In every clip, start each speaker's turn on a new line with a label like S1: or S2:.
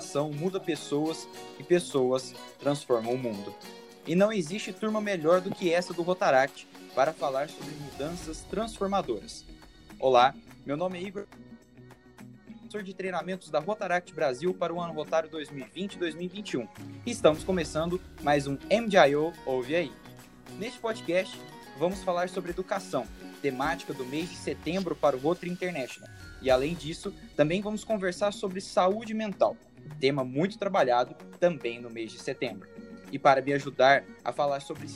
S1: educação muda pessoas e pessoas transformam o mundo. E não existe turma melhor do que essa do Rotaract para falar sobre mudanças transformadoras. Olá, meu nome é Igor, professor de treinamentos da Rotaract Brasil para o ano rotário 2020-2021. E estamos começando mais um MDIO Ouve Aí. Neste podcast, vamos falar sobre educação, temática do mês de setembro para o Rotary International. E além disso, também vamos conversar sobre saúde mental, tema muito trabalhado também no mês de setembro. E para me ajudar a falar sobre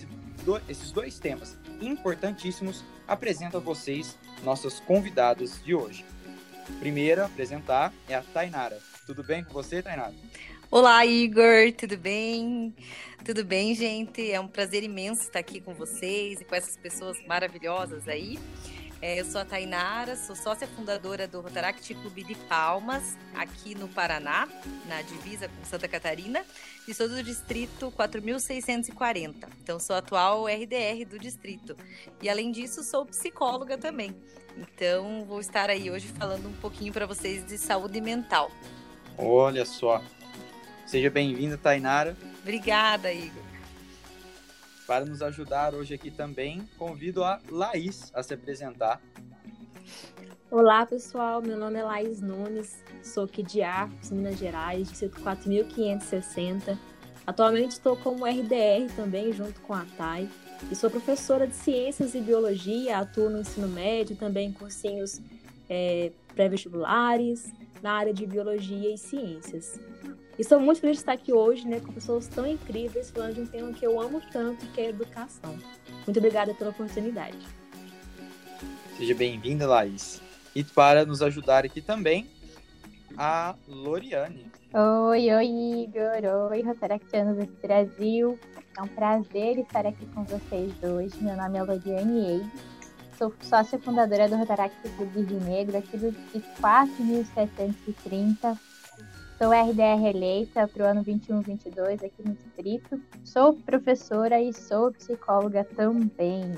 S1: esses dois temas importantíssimos, apresento a vocês nossas convidadas de hoje. Primeira a apresentar é a Tainara. Tudo bem com você, Tainara?
S2: Olá, Igor, tudo bem? Tudo bem, gente? É um prazer imenso estar aqui com vocês e com essas pessoas maravilhosas aí. É, eu sou a Tainara, sou sócia fundadora do Rotaract Clube de Palmas, aqui no Paraná, na divisa com Santa Catarina, e sou do distrito 4640. Então, sou atual RDR do distrito. E, além disso, sou psicóloga também. Então, vou estar aí hoje falando um pouquinho para vocês de saúde mental.
S1: Olha só. Seja bem-vinda, Tainara.
S2: Obrigada, Igor.
S1: Para nos ajudar hoje aqui também, convido a Laís a se apresentar.
S3: Olá, pessoal. Meu nome é Laís Nunes, sou aqui de Arcos, Minas Gerais, distrito 4560. Atualmente estou como RDR também, junto com a TAI, e sou professora de Ciências e Biologia, atuo no ensino médio, também em cursinhos é, pré-vestibulares, na área de Biologia e Ciências. E sou muito feliz de estar aqui hoje, né, com pessoas tão incríveis, falando de um tema que eu amo tanto, que é a educação. Muito obrigada pela oportunidade.
S1: Seja bem-vinda, Laís. E para nos ajudar aqui também, a Loriane.
S4: Oi, oi, Igor. Oi, Rotaractianos desse Brasil. É um prazer estar aqui com vocês hoje. Meu nome é Loriane Eide. Sou sócia fundadora do Rotaract Clube Rio Negro, aqui do 4730, Sou RDR eleita para o ano 21-22 aqui no distrito. Sou professora e sou psicóloga também.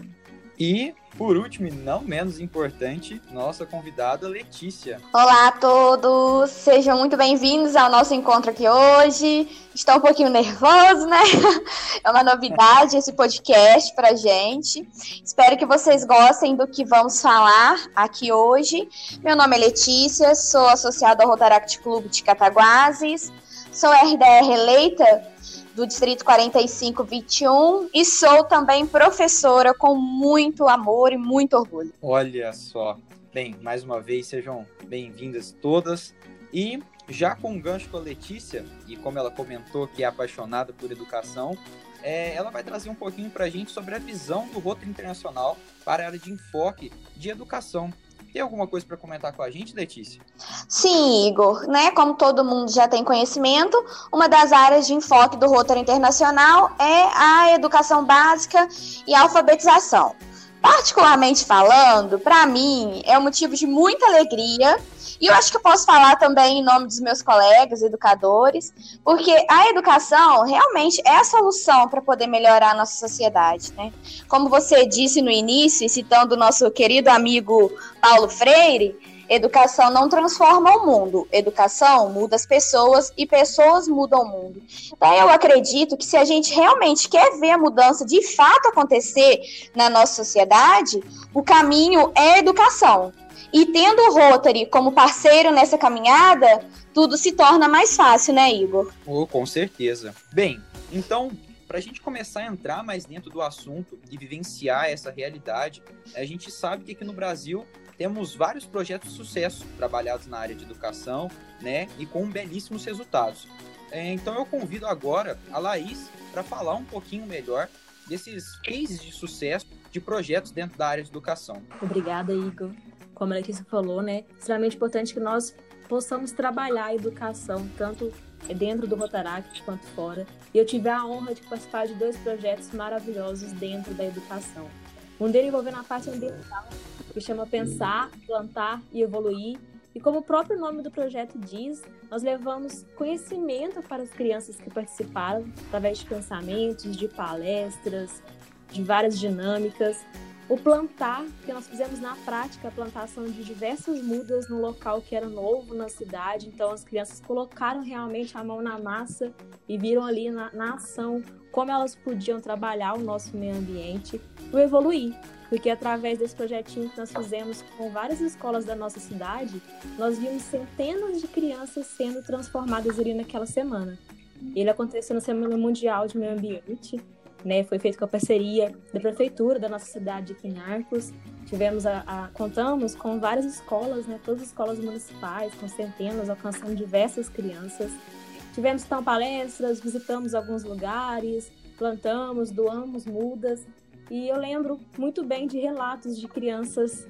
S1: E, por último, e não menos importante, nossa convidada Letícia.
S5: Olá a todos, sejam muito bem-vindos ao nosso encontro aqui hoje. Estou um pouquinho nervoso, né? É uma novidade esse podcast pra gente. Espero que vocês gostem do que vamos falar aqui hoje. Meu nome é Letícia, sou associada ao Rotaract Clube de Cataguases, sou RDR eleita do Distrito 4521 e sou também professora com muito amor e muito orgulho.
S1: Olha só. Bem, mais uma vez, sejam bem-vindas todas. E já com um gancho com a Letícia, e como ela comentou que é apaixonada por educação, é, ela vai trazer um pouquinho para a gente sobre a visão do Rotary Internacional para a área de enfoque de educação. Tem alguma coisa para comentar com a gente, Letícia?
S5: Sim, Igor. Né? Como todo mundo já tem conhecimento, uma das áreas de enfoque do Rotary Internacional é a educação básica e a alfabetização. Particularmente falando, para mim é um motivo de muita alegria e eu acho que eu posso falar também em nome dos meus colegas educadores, porque a educação realmente é a solução para poder melhorar a nossa sociedade, né? Como você disse no início, citando o nosso querido amigo Paulo Freire, Educação não transforma o mundo, educação muda as pessoas e pessoas mudam o mundo. Então, eu acredito que se a gente realmente quer ver a mudança de fato acontecer na nossa sociedade, o caminho é educação. E tendo o Rotary como parceiro nessa caminhada, tudo se torna mais fácil, né, Igor?
S1: Oh, com certeza. Bem, então, para a gente começar a entrar mais dentro do assunto e vivenciar essa realidade, a gente sabe que aqui no Brasil temos vários projetos de sucesso trabalhados na área de educação, né, e com belíssimos resultados. É, então eu convido agora a Laís para falar um pouquinho melhor desses cases de sucesso de projetos dentro da área de educação.
S3: Obrigada, Igor como a Letícia falou, né, extremamente importante que nós possamos trabalhar a educação, tanto dentro do Rotaract quanto fora. E eu tive a honra de participar de dois projetos maravilhosos dentro da educação. Um deles envolvendo a parte ambiental, que chama Pensar, Plantar e Evoluir. E como o próprio nome do projeto diz, nós levamos conhecimento para as crianças que participaram, através de pensamentos, de palestras, de várias dinâmicas. O plantar, que nós fizemos na prática a plantação de diversas mudas no local que era novo na cidade. Então as crianças colocaram realmente a mão na massa e viram ali na, na ação como elas podiam trabalhar o nosso meio ambiente para evoluir. Porque através desse projetinho que nós fizemos com várias escolas da nossa cidade, nós vimos centenas de crianças sendo transformadas ali naquela semana. Ele aconteceu na Semana Mundial de Meio Ambiente, né? Foi feito com a parceria da prefeitura da nossa cidade aqui em Arcos. Tivemos a, a, contamos com várias escolas, né? Todas as escolas municipais, com centenas, alcançando diversas crianças. Tivemos então palestras, visitamos alguns lugares, plantamos, doamos mudas. E eu lembro muito bem de relatos de crianças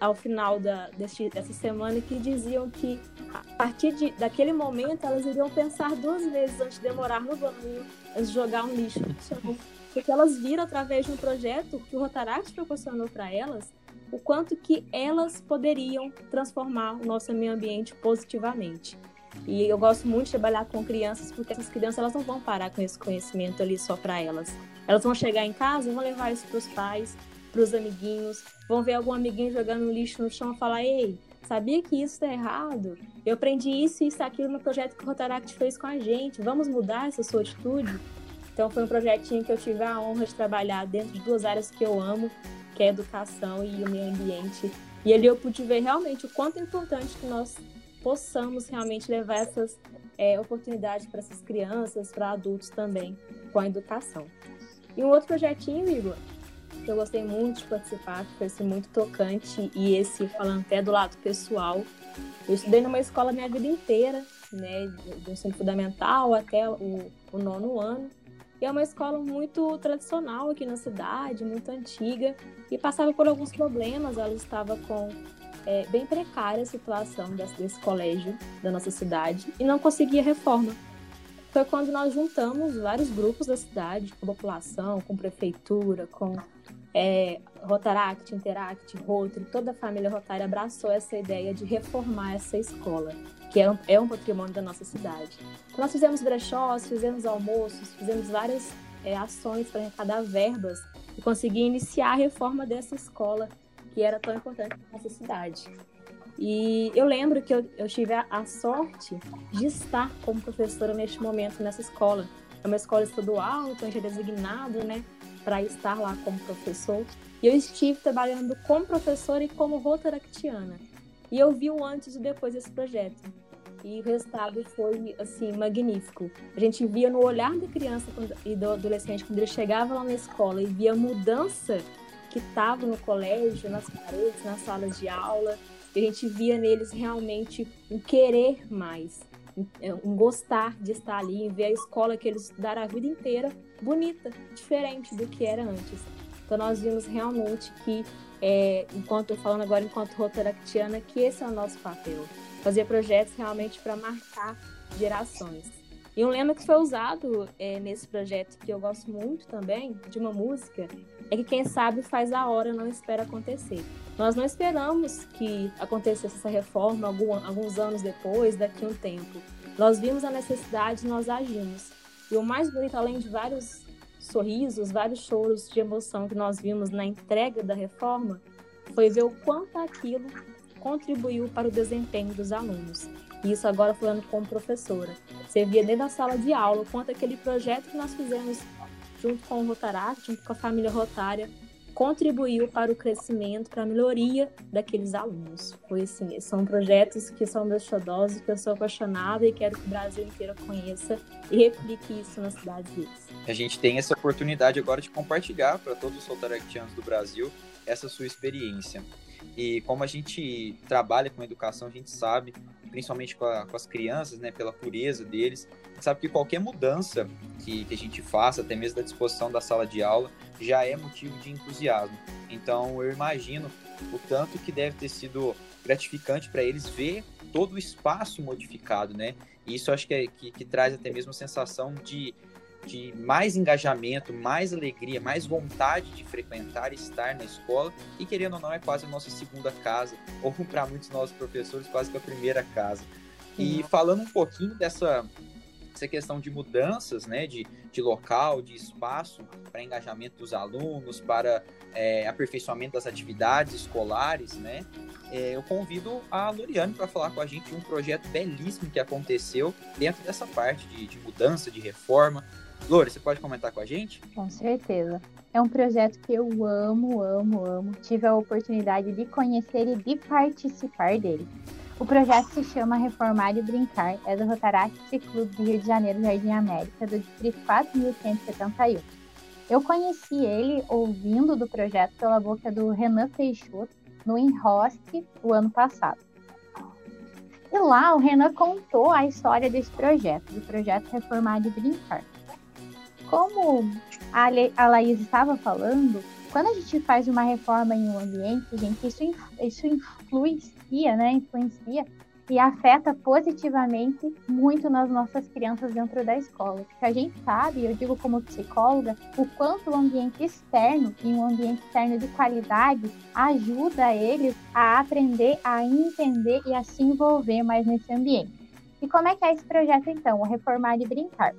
S3: ao final da, deste, dessa semana que diziam que a partir de, daquele momento elas iriam pensar duas vezes antes de demorar no banho, antes de jogar um lixo no chão, porque elas viram através de um projeto que o Rotaract proporcionou para elas o quanto que elas poderiam transformar o nosso meio ambiente positivamente. E eu gosto muito de trabalhar com crianças, porque essas crianças elas não vão parar com esse conhecimento ali só para elas. Elas vão chegar em casa vão levar isso para os pais, para os amiguinhos, vão ver algum amiguinho jogando lixo no chão e falar: Ei, sabia que isso está errado? Eu aprendi isso e isso aquilo no projeto que o Rotaract fez com a gente. Vamos mudar essa sua atitude? Então foi um projetinho que eu tive a honra de trabalhar dentro de duas áreas que eu amo, que é a educação e o meio ambiente. E ali eu pude ver realmente o quanto é importante que nós possamos realmente levar essas é, oportunidades para essas crianças, para adultos também, com a educação. E um outro projetinho, Igor, que eu gostei muito de participar, que foi assim, muito tocante, e esse falando até do lado pessoal. Eu estudei numa escola minha vida inteira, né, do ensino fundamental até o, o nono ano. E é uma escola muito tradicional aqui na cidade, muito antiga, e passava por alguns problemas. Ela estava com é, bem precária a situação desse, desse colégio da nossa cidade e não conseguia reforma foi quando nós juntamos vários grupos da cidade, com população, com prefeitura, com é, Rotaract, Interact, Rotary, toda a família Rotária abraçou essa ideia de reformar essa escola, que é um, é um patrimônio da nossa cidade. Então, nós fizemos brechós, fizemos almoços, fizemos várias é, ações para arrecadar verbas e conseguir iniciar a reforma dessa escola que era tão importante para nossa cidade. E eu lembro que eu, eu tive a, a, sorte de estar como professora neste momento nessa escola. É uma escola estadual, então gente é designado, né, para estar lá como professor. E eu estive trabalhando como professora e como rotaractiana. E eu vi o antes e depois desse projeto. E o resultado foi, assim, magnífico. A gente via no olhar da criança e do adolescente, quando ele chegava lá na escola e via a mudança que estava no colégio, nas paredes, nas salas de aula, a gente via neles realmente um querer mais, um gostar de estar ali, ver a escola que eles estudaram a vida inteira bonita, diferente do que era antes. Então nós vimos realmente que, é, enquanto falando agora enquanto rotaractiana, que esse é o nosso papel, fazer projetos realmente para marcar gerações. E um lema que foi usado é, nesse projeto que eu gosto muito também, de uma música, é que quem sabe faz a hora, não espera acontecer. Nós não esperamos que acontecesse essa reforma algum, alguns anos depois, daqui a um tempo. Nós vimos a necessidade nós agimos. E o mais bonito, além de vários sorrisos, vários choros de emoção que nós vimos na entrega da reforma, foi ver o quanto aquilo contribuiu para o desempenho dos alunos. E isso agora falando como professora. Você via dentro da sala de aula o quanto aquele projeto que nós fizemos junto com o Rotaract, junto com a família Rotária, contribuiu para o crescimento, para a melhoria daqueles alunos. Foi assim, são projetos que são meus xodós, que eu sou apaixonada e quero que o Brasil inteiro conheça e replique isso nas cidades deles.
S1: A gente tem essa oportunidade agora de compartilhar para todos os rotaractianos do Brasil essa sua experiência. E como a gente trabalha com educação, a gente sabe, principalmente com, a, com as crianças, né, pela pureza deles, sabe que qualquer mudança que, que a gente faça, até mesmo da disposição da sala de aula, já é motivo de entusiasmo. Então eu imagino o tanto que deve ter sido gratificante para eles ver todo o espaço modificado, né? E isso acho que, é, que, que traz até mesmo a sensação de de mais engajamento, mais alegria, mais vontade de frequentar e estar na escola. E querendo ou não, é quase a nossa segunda casa, ou para muitos nossos professores, quase que a primeira casa. E falando um pouquinho dessa, essa questão de mudanças, né, de, de local, de espaço para engajamento dos alunos, para é, aperfeiçoamento das atividades escolares, né, é, eu convido a Loriane para falar com a gente de um projeto belíssimo que aconteceu dentro dessa parte de, de mudança, de reforma. Lore, você pode comentar com a gente?
S4: Com certeza. É um projeto que eu amo, amo, amo. Tive a oportunidade de conhecer e de participar dele. O projeto se chama Reformar e Brincar, é do Rotaract Clube do Rio de Janeiro, Jardim América, do Distrito 4171. Eu conheci ele ouvindo do projeto pela boca do Renan Peixoto no Enrosque o ano passado. E lá o Renan contou a história desse projeto, do projeto Reformar e Brincar. Como a, Laís estava falando, quando a gente faz uma reforma em um ambiente, gente, isso, isso influencia, né? Influencia e afeta positivamente muito nas nossas crianças dentro da escola. Porque a gente sabe, eu digo como psicóloga, o quanto o ambiente externo e um ambiente externo de qualidade ajuda eles a aprender, a entender e a se envolver mais nesse ambiente. E como é que é esse projeto então, o Reformar e Brincar?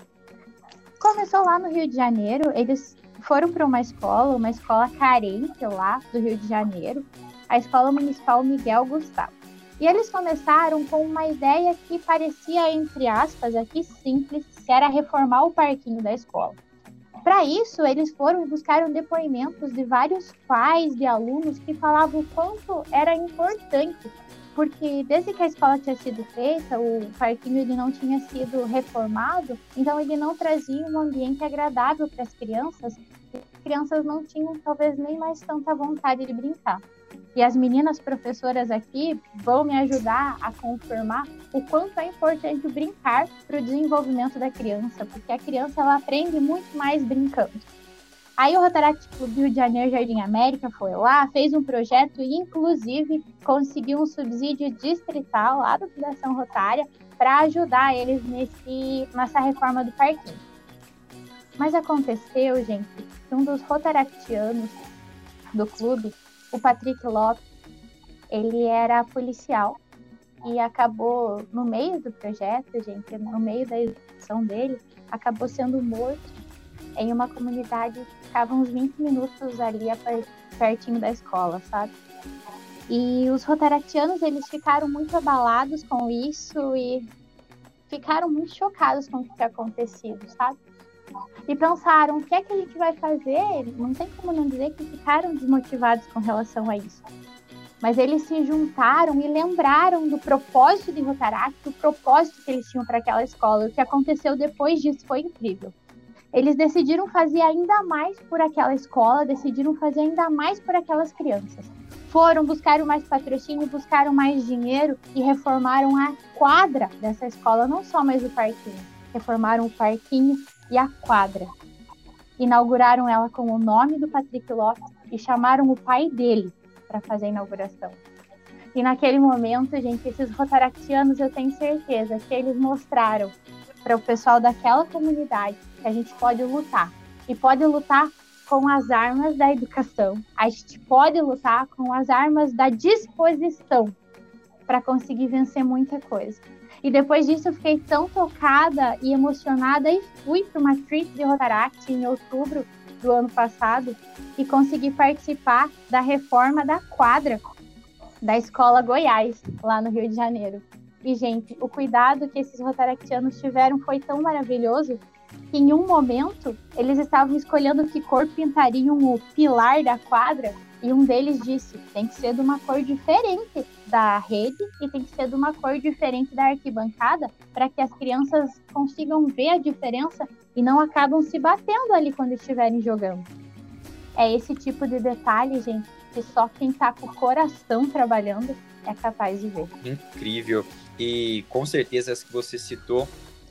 S4: Começou lá no Rio de Janeiro, eles foram para uma escola, uma escola carente lá do Rio de Janeiro, a Escola Municipal Miguel Gustavo. E eles começaram com uma ideia que parecia, entre aspas, aqui simples, que era reformar o parquinho da escola. Para isso, eles foram e buscaram depoimentos de vários pais de alunos que falavam o quanto era importante porque desde que a escola tinha sido feita, o parquinho ele não tinha sido reformado, então ele não trazia um ambiente agradável para as crianças. E as crianças não tinham talvez nem mais tanta vontade de brincar. E as meninas professoras aqui vão me ajudar a confirmar o quanto é importante brincar para o desenvolvimento da criança, porque a criança ela aprende muito mais brincando. Aí o Rotaract Clube do Rio de Janeiro Jardim América foi lá, fez um projeto e, inclusive, conseguiu um subsídio distrital lá da Fundação Rotária para ajudar eles nesse, nessa reforma do parquinho. Mas aconteceu, gente, que um dos rotaractianos do clube, o Patrick Lopes, ele era policial e acabou, no meio do projeto, gente, no meio da execução dele, acabou sendo morto em uma comunidade que ficava uns 20 minutos ali pertinho da escola, sabe? E os rotaractianos, eles ficaram muito abalados com isso e ficaram muito chocados com o que tinha acontecido, sabe? E pensaram, o que é que a gente vai fazer? Não tem como não dizer que ficaram desmotivados com relação a isso. Mas eles se juntaram e lembraram do propósito de Rotaract, do propósito que eles tinham para aquela escola. O que aconteceu depois disso foi incrível eles decidiram fazer ainda mais por aquela escola, decidiram fazer ainda mais por aquelas crianças. Foram, buscaram mais patrocínio, buscaram mais dinheiro e reformaram a quadra dessa escola, não só mais o parquinho. Reformaram o parquinho e a quadra. Inauguraram ela com o nome do Patrick Lopes e chamaram o pai dele para fazer a inauguração. E naquele momento, gente, esses rotaractianos, eu tenho certeza que eles mostraram para o pessoal daquela comunidade que a gente pode lutar. E pode lutar com as armas da educação. A gente pode lutar com as armas da disposição para conseguir vencer muita coisa. E depois disso eu fiquei tão tocada e emocionada e fui para uma trip de Rotaract em outubro do ano passado e consegui participar da reforma da quadra da Escola Goiás, lá no Rio de Janeiro. E, gente, o cuidado que esses rotaractianos tiveram foi tão maravilhoso que em um momento eles estavam escolhendo que cor pintariam o pilar da quadra e um deles disse: tem que ser de uma cor diferente da rede e tem que ser de uma cor diferente da arquibancada para que as crianças consigam ver a diferença e não acabam se batendo ali quando estiverem jogando. É esse tipo de detalhe, gente, que só quem está com o coração trabalhando é capaz de ver.
S1: Incrível. E com certeza essa que você citou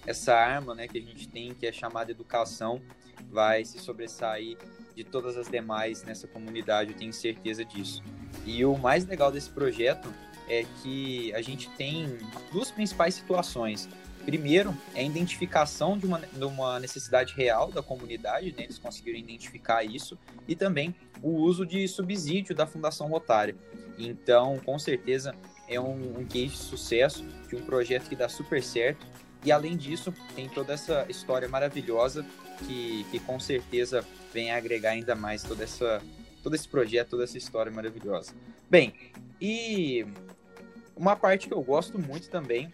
S1: essa arma né, que a gente tem, que é chamada educação, vai se sobressair de todas as demais nessa comunidade, eu tenho certeza disso. E o mais legal desse projeto é que a gente tem duas principais situações. Primeiro, é a identificação de uma, de uma necessidade real da comunidade, né? eles conseguiram identificar isso, e também o uso de subsídio da Fundação Rotária. Então, com certeza, é um, um case de sucesso de um projeto que dá super certo E além disso, tem toda essa história maravilhosa que, que com certeza vem agregar ainda mais toda essa, todo esse projeto, toda essa história maravilhosa. Bem, e uma parte que eu gosto muito também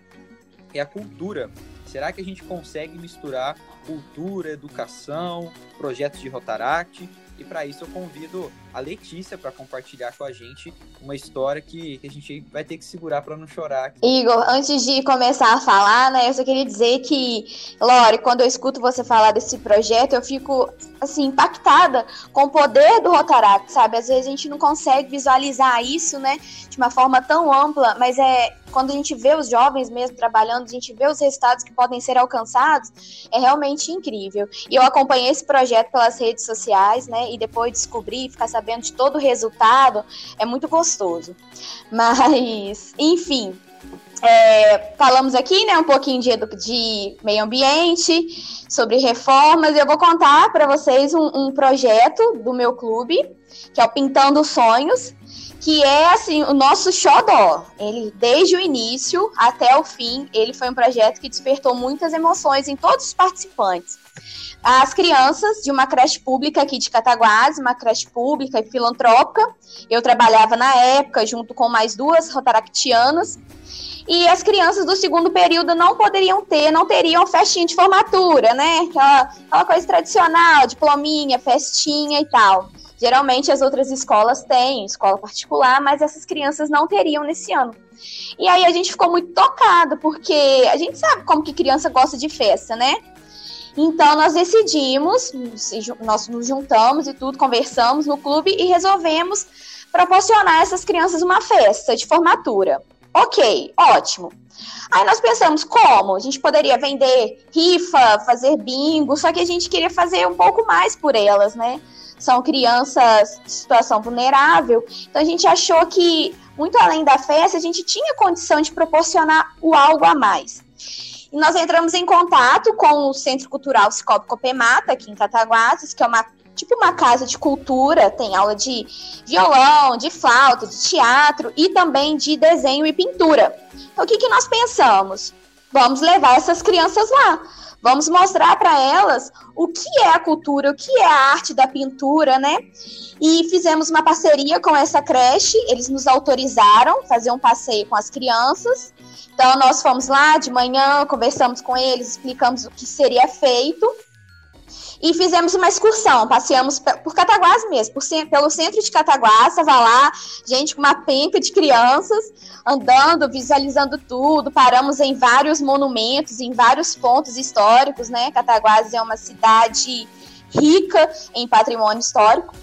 S1: é a cultura. Será que a gente consegue misturar cultura, educação, projetos de Rotaract e para isso eu convido a Letícia para compartilhar com a gente uma história que, que a gente vai ter que segurar para não chorar.
S5: Igor, antes de começar a falar, né, eu só queria dizer que, Lore, quando eu escuto você falar desse projeto, eu fico assim impactada com o poder do Rotaract, sabe? Às vezes a gente não consegue visualizar isso, né, de uma forma tão ampla, mas é quando a gente vê os jovens mesmo trabalhando, a gente vê os resultados que podem ser alcançados, é realmente incrível. E eu acompanhei esse projeto pelas redes sociais, né? E depois descobrir, ficar sabendo de todo o resultado, é muito gostoso. Mas, enfim, é, falamos aqui, né, um pouquinho de, de meio ambiente, sobre reformas. Eu vou contar para vocês um, um, projeto do meu clube, que é o Pintando Sonhos, que é assim o nosso xodó. Ele desde o início até o fim, ele foi um projeto que despertou muitas emoções em todos os participantes as crianças de uma creche pública aqui de Cataguases, uma creche pública e filantrópica. Eu trabalhava na época junto com mais duas rotaractianas. E as crianças do segundo período não poderiam ter, não teriam festinha de formatura, né? Aquela, aquela coisa tradicional, diplominha, festinha e tal. Geralmente as outras escolas têm, escola particular, mas essas crianças não teriam nesse ano. E aí a gente ficou muito tocado, porque a gente sabe como que criança gosta de festa, né? Então nós decidimos, nós nos juntamos e tudo, conversamos no clube e resolvemos proporcionar a essas crianças uma festa de formatura. Ok, ótimo. Aí nós pensamos como? A gente poderia vender rifa, fazer bingo, só que a gente queria fazer um pouco mais por elas, né? São crianças de situação vulnerável. Então a gente achou que, muito além da festa, a gente tinha condição de proporcionar o algo a mais. E nós entramos em contato com o Centro Cultural Cicobi Copemata, aqui em Cataguases, que é uma tipo uma casa de cultura, tem aula de violão, de flauta, de teatro e também de desenho e pintura. Então, o que, que nós pensamos? Vamos levar essas crianças lá. Vamos mostrar para elas o que é a cultura, o que é a arte da pintura, né? E fizemos uma parceria com essa creche, eles nos autorizaram fazer um passeio com as crianças. Então, nós fomos lá de manhã, conversamos com eles, explicamos o que seria feito. E fizemos uma excursão, passeamos por Cataguás mesmo, por, pelo centro de Cataguás, estava lá, gente com uma penca de crianças, andando, visualizando tudo, paramos em vários monumentos, em vários pontos históricos, né? Cataguás é uma cidade rica em patrimônio histórico.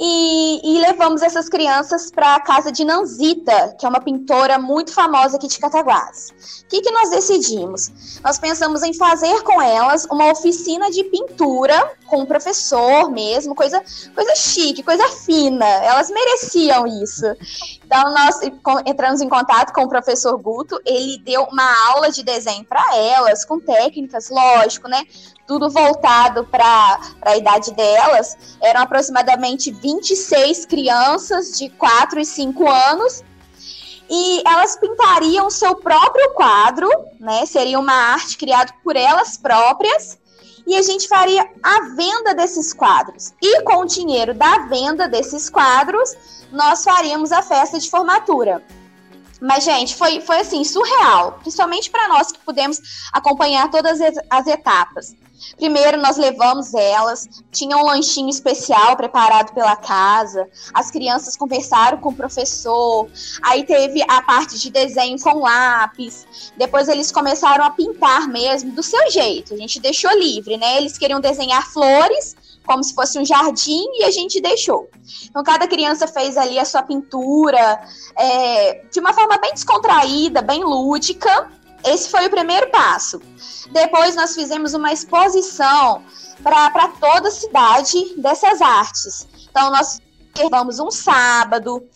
S5: E, e, levamos essas crianças para a casa de Nanzita, que é uma pintora muito famosa aqui de Cataguás. O que, que nós decidimos? Nós pensamos em fazer com elas uma oficina de pintura com o professor mesmo, coisa, coisa chique, coisa fina. Elas mereciam isso. Então, nós entramos em contato com o professor Guto, ele deu uma aula de desenho para elas, com técnicas, lógico, né? Tudo voltado para a idade delas. Eram aproximadamente 26 crianças de 4 e 5 anos. E elas pintariam seu próprio quadro, né? Seria uma arte criada por elas próprias e a gente faria a venda desses quadros. E com o dinheiro da venda desses quadros, nós faríamos a festa de formatura. Mas, gente, foi, foi assim, surreal, principalmente para nós que pudemos acompanhar todas as etapas. Primeiro, nós levamos elas, tinha um lanchinho especial preparado pela casa, as crianças conversaram com o professor, aí teve a parte de desenho com lápis, depois eles começaram a pintar mesmo, do seu jeito, a gente deixou livre, né? Eles queriam desenhar flores, como se fosse um jardim, e a gente deixou. Então, cada criança fez ali a sua pintura, é, de uma forma bem descontraída, bem lúdica. Esse foi o primeiro passo. Depois nós fizemos uma exposição para toda a cidade dessas artes. Então nós reservamos um sábado,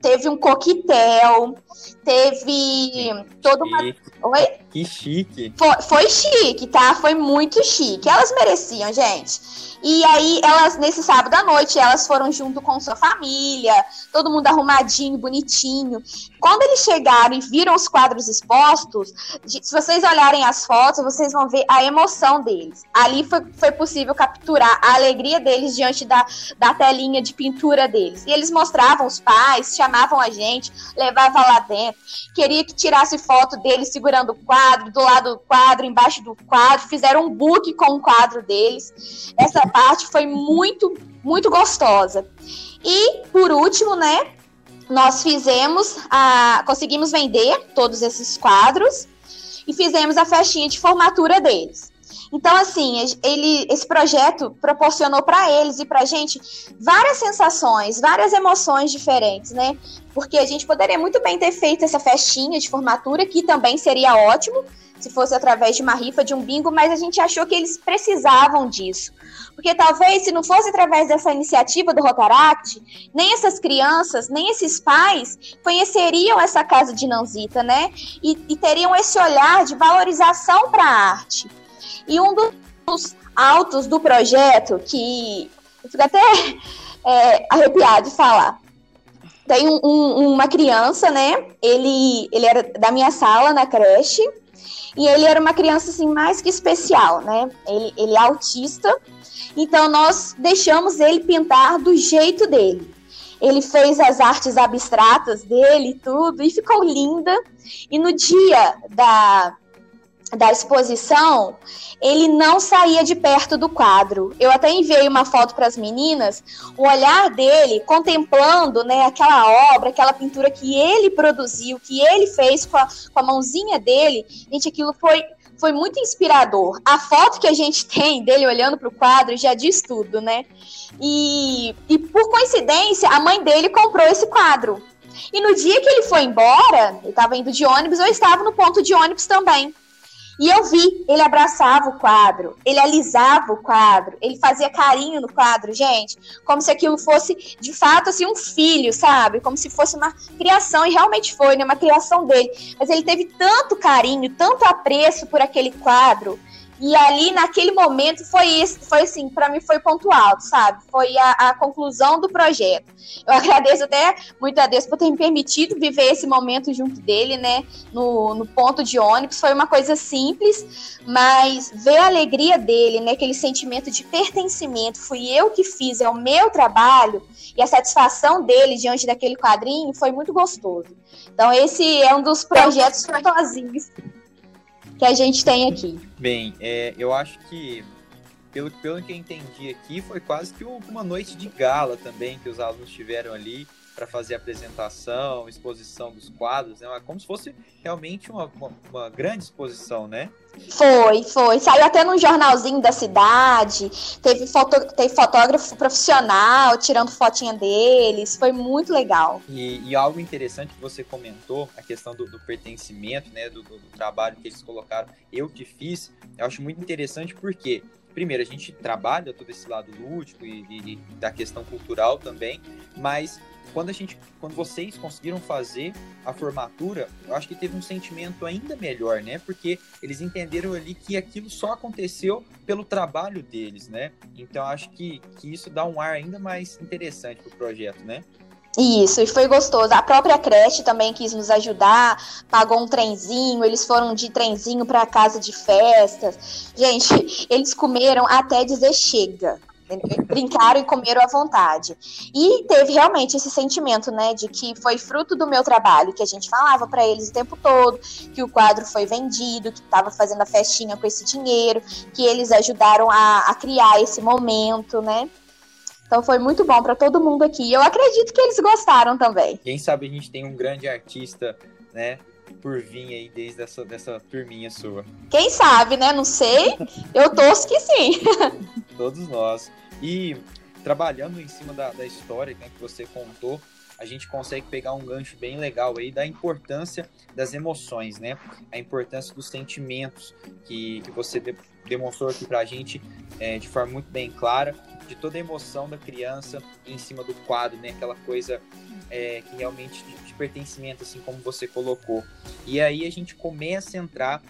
S5: teve um coquetel, teve toda uma. Oi?
S1: Que chique.
S5: Foi, foi chique, tá? Foi muito chique. Elas mereciam, gente. E aí, elas, nesse sábado à noite, elas foram junto com sua família, todo mundo arrumadinho, bonitinho. Quando eles chegaram e viram os quadros expostos, se vocês olharem as fotos, vocês vão ver a emoção deles. Ali foi, foi possível capturar a alegria deles diante da, da telinha de pintura deles. E eles mostravam os pais, chamavam a gente, levavam lá dentro, queria que tirasse foto deles segurando o quadro, do lado do quadro, embaixo do quadro, fizeram um book com o quadro deles. Essa parte foi muito, muito gostosa. E, por último, né, nós fizemos, a, conseguimos vender todos esses quadros e fizemos a festinha de formatura deles. Então, assim, ele, esse projeto proporcionou para eles e para a gente várias sensações, várias emoções diferentes, né? Porque a gente poderia muito bem ter feito essa festinha de formatura, que também seria ótimo, se fosse através de uma rifa, de um bingo, mas a gente achou que eles precisavam disso. Porque talvez, se não fosse através dessa iniciativa do Rotaract, nem essas crianças, nem esses pais conheceriam essa casa de Nanzita, né? E, e teriam esse olhar de valorização para a arte. E um dos altos do projeto, que eu fico até é, arrepiado de falar, tem um, um, uma criança, né? Ele, ele era da minha sala na creche. E ele era uma criança assim mais que especial, né? Ele, ele é autista, então nós deixamos ele pintar do jeito dele. Ele fez as artes abstratas dele, tudo, e ficou linda. E no dia da, da exposição, ele não saía de perto do quadro. Eu até enviei uma foto para as meninas, o olhar dele contemplando né, aquela obra, aquela pintura que ele produziu, que ele fez com a, com a mãozinha dele. Gente, aquilo foi, foi muito inspirador. A foto que a gente tem dele olhando para o quadro já diz tudo, né? E, e por coincidência, a mãe dele comprou esse quadro. E no dia que ele foi embora, ele estava indo de ônibus, eu estava no ponto de ônibus também. E eu vi, ele abraçava o quadro, ele alisava o quadro, ele fazia carinho no quadro, gente, como se aquilo fosse de fato assim um filho, sabe? Como se fosse uma criação e realmente foi, né, uma criação dele. Mas ele teve tanto carinho, tanto apreço por aquele quadro e ali, naquele momento, foi isso, foi assim, para mim foi ponto alto, sabe? Foi a, a, conclusão do projeto. Eu agradeço até muito a Deus por ter me permitido viver esse momento junto dele, né? No, no ponto de ônibus. Foi uma coisa simples, mas ver a alegria dele, né? Aquele sentimento de pertencimento, fui eu que fiz, é o meu trabalho, e a satisfação dele diante daquele quadrinho foi muito gostoso. Então, esse é um dos projetos sozinhos que a gente tem aqui.
S1: Bem, é, eu acho que, pelo, pelo que eu entendi aqui, foi quase que uma noite de gala também que os alunos tiveram ali para fazer apresentação, exposição dos quadros, né? Como se fosse realmente uma, uma, uma, grande exposição, né?
S5: Foi, foi. Saiu até num jornalzinho da cidade, teve, foto, teve fotógrafo profissional tirando fotinha deles, foi muito legal.
S1: E, e algo interessante que você comentou, a questão do, do pertencimento, né, do, do, do trabalho que eles colocaram, eu que fiz, eu acho muito interessante porque primeiro, a gente trabalha todo esse lado lúdico e, e, da questão cultural também, mas quando a gente, quando vocês conseguiram fazer a formatura, eu acho que teve um sentimento ainda melhor, né? Porque eles entenderam ali que aquilo só aconteceu pelo trabalho deles, né? Então acho que, que isso dá um ar ainda mais interessante pro projeto, né?
S5: Isso, e foi gostoso. A própria creche também quis nos ajudar, pagou um trenzinho, eles foram de trenzinho para casa de festas. Gente, eles comeram até dizer chega brincaram e comeram à vontade. E teve realmente esse sentimento, né, de que foi fruto do meu trabalho, que a gente falava para eles o tempo todo, que o quadro foi vendido, que estava fazendo a festinha com esse dinheiro, que eles ajudaram a, a criar esse momento, né? Então foi muito bom para todo mundo aqui. Eu acredito que eles gostaram também.
S1: Quem sabe a gente tem um grande artista, né, por vir aí desde essa dessa turminha sua.
S5: Quem sabe, né? Não sei. Eu torço que sim.
S1: Todos nós. E trabalhando em cima da, da história né, que você contou, a gente consegue pegar um gancho bem legal aí da importância das emoções, né? A importância dos sentimentos que, que você de, demonstrou aqui para a gente é, de forma muito bem clara, de toda a emoção da criança em cima do quadro, né? Aquela coisa é, que realmente de, de pertencimento, assim como você colocou. E aí a gente começa a entrar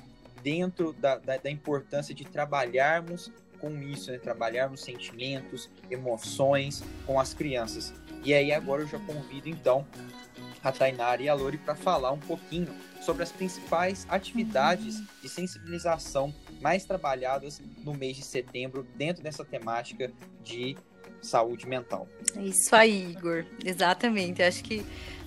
S1: dentro da, da, da importância de trabalharmos com isso, né? trabalharmos sentimentos, emoções com as crianças. E aí agora eu já convido então a Tainara e a Lori para falar um pouquinho sobre as principais atividades de sensibilização mais trabalhadas no mês de setembro dentro dessa temática de saúde mental.
S2: É isso aí, Igor. Exatamente. Acho que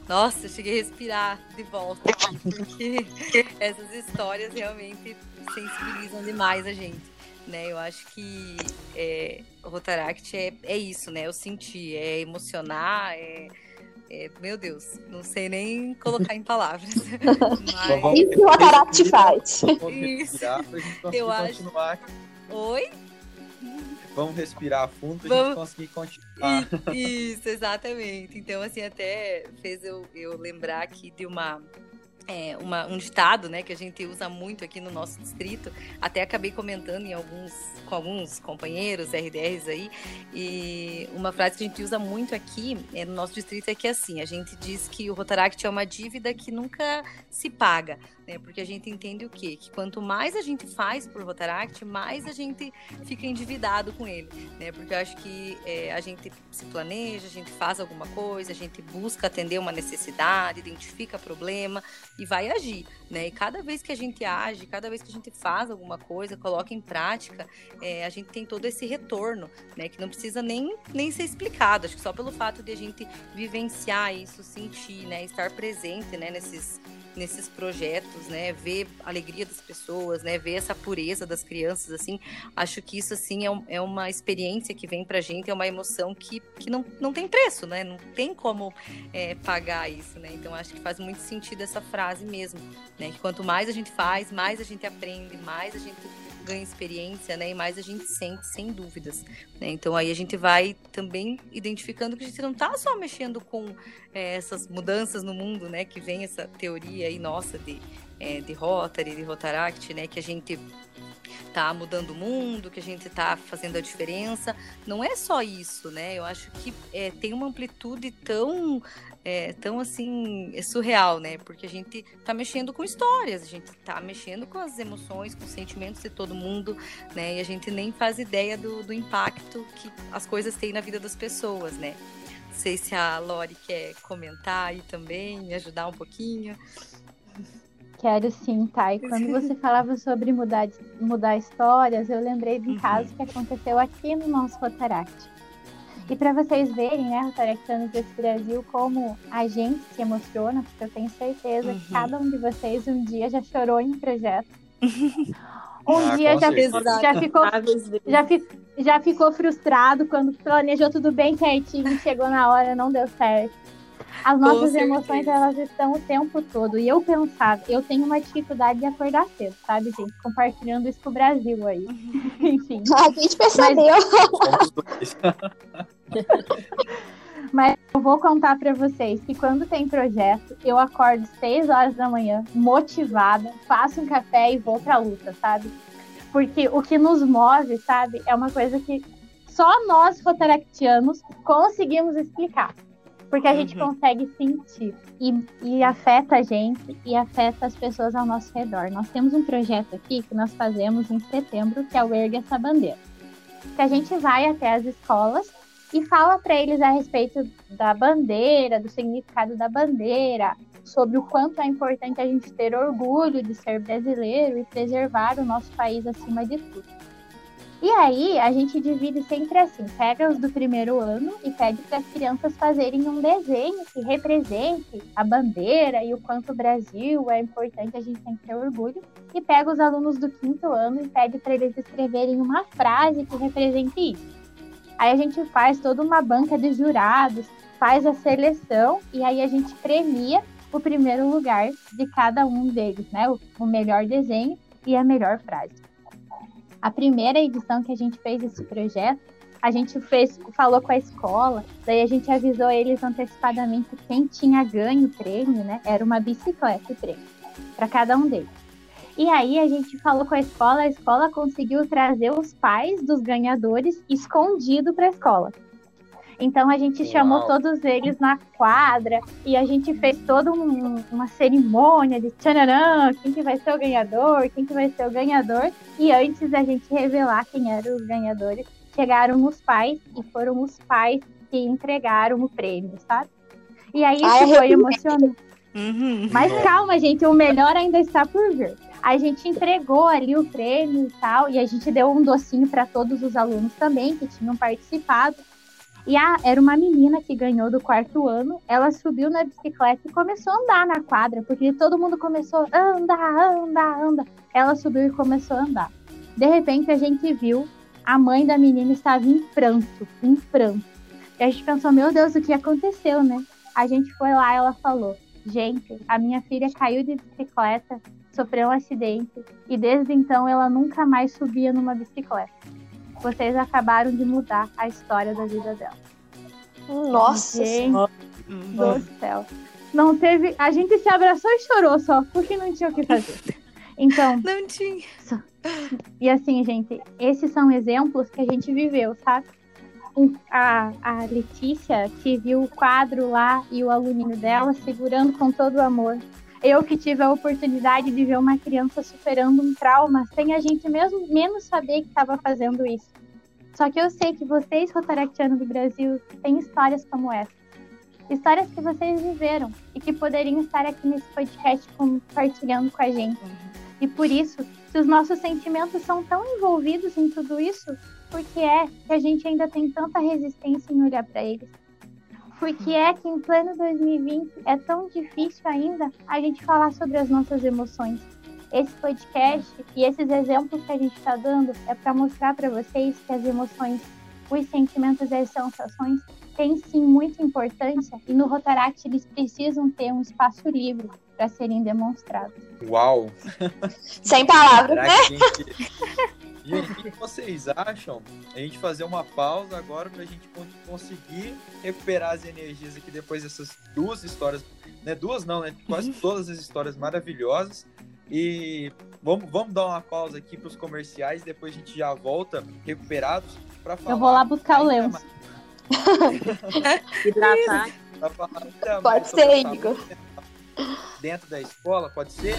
S2: nossa, eu cheguei a respirar de volta porque essas histórias realmente sensibilizam demais a gente. Né? Eu acho que é, o Rotaract é, é isso, né? Eu sentir, é emocionar, é, é, meu Deus, não sei nem colocar em palavras.
S5: Mas... Isso que o Rotaract faz.
S1: Isso. Eu acho.
S2: Oi?
S1: vamos respirar fundo vamos... gente conseguir continuar.
S2: Isso, exatamente. Então, assim, até fez eu, eu lembrar aqui de uma é, uma, um ditado, né, que a gente usa muito aqui no nosso distrito. Até acabei comentando em alguns, com alguns companheiros RDRs aí. E uma frase que a gente usa muito aqui é, no nosso distrito é que é assim: a gente diz que o Rotaract é uma dívida que nunca se paga né? Porque a gente entende o quê? Que quanto mais a gente faz por Rotaract, mais a gente fica endividado com ele, né? Porque eu acho que é, a gente se planeja, a gente faz alguma coisa, a gente busca atender uma necessidade, identifica problema e vai agir, né? E cada vez que a gente age, cada vez que a gente faz alguma coisa, coloca em prática, é, a gente tem todo esse retorno, né? Que não precisa nem, nem ser explicado. Acho que só pelo fato de a gente vivenciar isso, sentir, né? Estar presente, né? Nesses nesses projetos, né? Ver a alegria das pessoas, né? Ver essa pureza das crianças, assim. Acho que isso, assim, é, um, é uma experiência que vem pra gente, é uma emoção que, que não, não tem preço, né? Não tem como é, pagar isso, né? Então, acho que faz muito sentido essa frase mesmo, né? Que quanto mais a gente faz, mais a gente aprende, mais a gente ganha experiência, né? E mais a gente sente, sem dúvidas. Né? Então aí a gente vai também identificando que a gente não está só mexendo com é, essas mudanças no mundo, né? Que vem essa teoria aí nossa de, é, de Rotary, de Rotaract, né? Que a gente tá mudando o mundo, que a gente tá fazendo a diferença. Não é só isso, né? Eu acho que é, tem uma amplitude tão é, tão assim surreal, né? Porque a gente tá mexendo com histórias, a gente tá mexendo com as emoções, com os sentimentos de todo mundo, né? E a gente nem faz ideia do, do impacto que as coisas têm na vida das pessoas, né? Não sei se a Lori quer comentar aí também, me ajudar um pouquinho.
S4: Quero sim, Thay. Quando você falava sobre mudar, mudar histórias, eu lembrei de um uhum. caso que aconteceu aqui no nosso Rotaract. E para vocês verem, né, Rotaractanos desse Brasil, como a gente se emociona, porque eu tenho certeza uhum. que cada um de vocês um dia já chorou em projeto. Um ah, dia já, já, ficou, já, fi, já ficou frustrado quando planejou tudo bem certinho chegou na hora, não deu certo. As nossas emoções, elas estão o tempo todo. E eu pensava, eu tenho uma dificuldade de acordar cedo, sabe, gente? Compartilhando isso com o Brasil aí. Enfim.
S5: A gente percebeu.
S4: Mas... Mas eu vou contar para vocês que quando tem projeto, eu acordo 6 horas da manhã, motivada, faço um café e vou pra luta, sabe? Porque o que nos move, sabe, é uma coisa que só nós rotaractianos conseguimos explicar. Porque a uhum. gente consegue sentir e, e afeta a gente e afeta as pessoas ao nosso redor. Nós temos um projeto aqui que nós fazemos em setembro, que é o Ergue Essa Bandeira. Que a gente vai até as escolas e fala para eles a respeito da bandeira, do significado da bandeira, sobre o quanto é importante a gente ter orgulho de ser brasileiro e preservar o nosso país acima de tudo. E aí a gente divide sempre assim, pega os do primeiro ano e pede para as crianças fazerem um desenho que represente a bandeira e o quanto o Brasil é importante, a gente tem que ter orgulho. E pega os alunos do quinto ano e pede para eles escreverem uma frase que represente isso. Aí a gente faz toda uma banca de jurados, faz a seleção e aí a gente premia o primeiro lugar de cada um deles, né? O, o melhor desenho e a melhor frase. A primeira edição que a gente fez esse projeto a gente fez, falou com a escola, daí a gente avisou eles antecipadamente quem tinha ganho o prêmio, né? Era uma bicicleta o prêmio para cada um deles. E aí a gente falou com a escola, a escola conseguiu trazer os pais dos ganhadores escondido para a escola. Então a gente Uau. chamou todos eles na quadra e a gente fez toda um, uma cerimônia de tchanarã, quem que vai ser o ganhador, quem que vai ser o ganhador. E antes da gente revelar quem eram os ganhadores, chegaram os pais e foram os pais que entregaram o prêmio, sabe? E aí isso foi emocionante. Uhum. Mas calma, gente, o melhor ainda está por vir. A gente entregou ali o prêmio e tal, e a gente deu um docinho para todos os alunos também que tinham participado. E a, era uma menina que ganhou do quarto ano. Ela subiu na bicicleta e começou a andar na quadra, porque todo mundo começou a andar, andar, andar. Ela subiu e começou a andar. De repente a gente viu a mãe da menina estava em pranto, em pranto. E a gente pensou, meu Deus, o que aconteceu, né? A gente foi lá, ela falou, gente, a minha filha caiu de bicicleta, sofreu um acidente e desde então ela nunca mais subia numa bicicleta. Vocês acabaram de mudar a história da vida dela.
S5: Nossa
S4: gente do céu. Não teve. A gente se abraçou e chorou só, porque não tinha o que fazer. Então.
S2: Não tinha.
S4: E assim, gente, esses são exemplos que a gente viveu, sabe? A, a Letícia, que viu o quadro lá e o aluninho dela segurando com todo o amor. Eu que tive a oportunidade de ver uma criança superando um trauma sem a gente mesmo menos saber que estava fazendo isso. Só que eu sei que vocês, Rotaractianos do Brasil, têm histórias como essa. Histórias que vocês viveram e que poderiam estar aqui nesse podcast compartilhando com a gente. E por isso, se os nossos sentimentos são tão envolvidos em tudo isso, por que é que a gente ainda tem tanta resistência em olhar para eles? Por que é que em pleno 2020 é tão difícil ainda a gente falar sobre as nossas emoções? Esse podcast e esses exemplos que a gente está dando é para mostrar para vocês que as emoções, os sentimentos e as sensações têm sim muita importância e no Rotaract eles precisam ter um espaço livre para serem demonstrados.
S1: Uau!
S5: Sem palavras, né?
S1: Gente... Gente, o que vocês acham? A gente fazer uma pausa agora para a gente conseguir recuperar as energias aqui depois dessas duas histórias, né? Duas não, né? Quase uhum. todas as histórias maravilhosas. E vamos, vamos dar uma pausa aqui para os comerciais, depois a gente já volta recuperados para falar.
S4: Eu vou lá buscar o lenço.
S3: Hidratar.
S5: Pode ser, Igor
S1: dentro da escola, pode ser?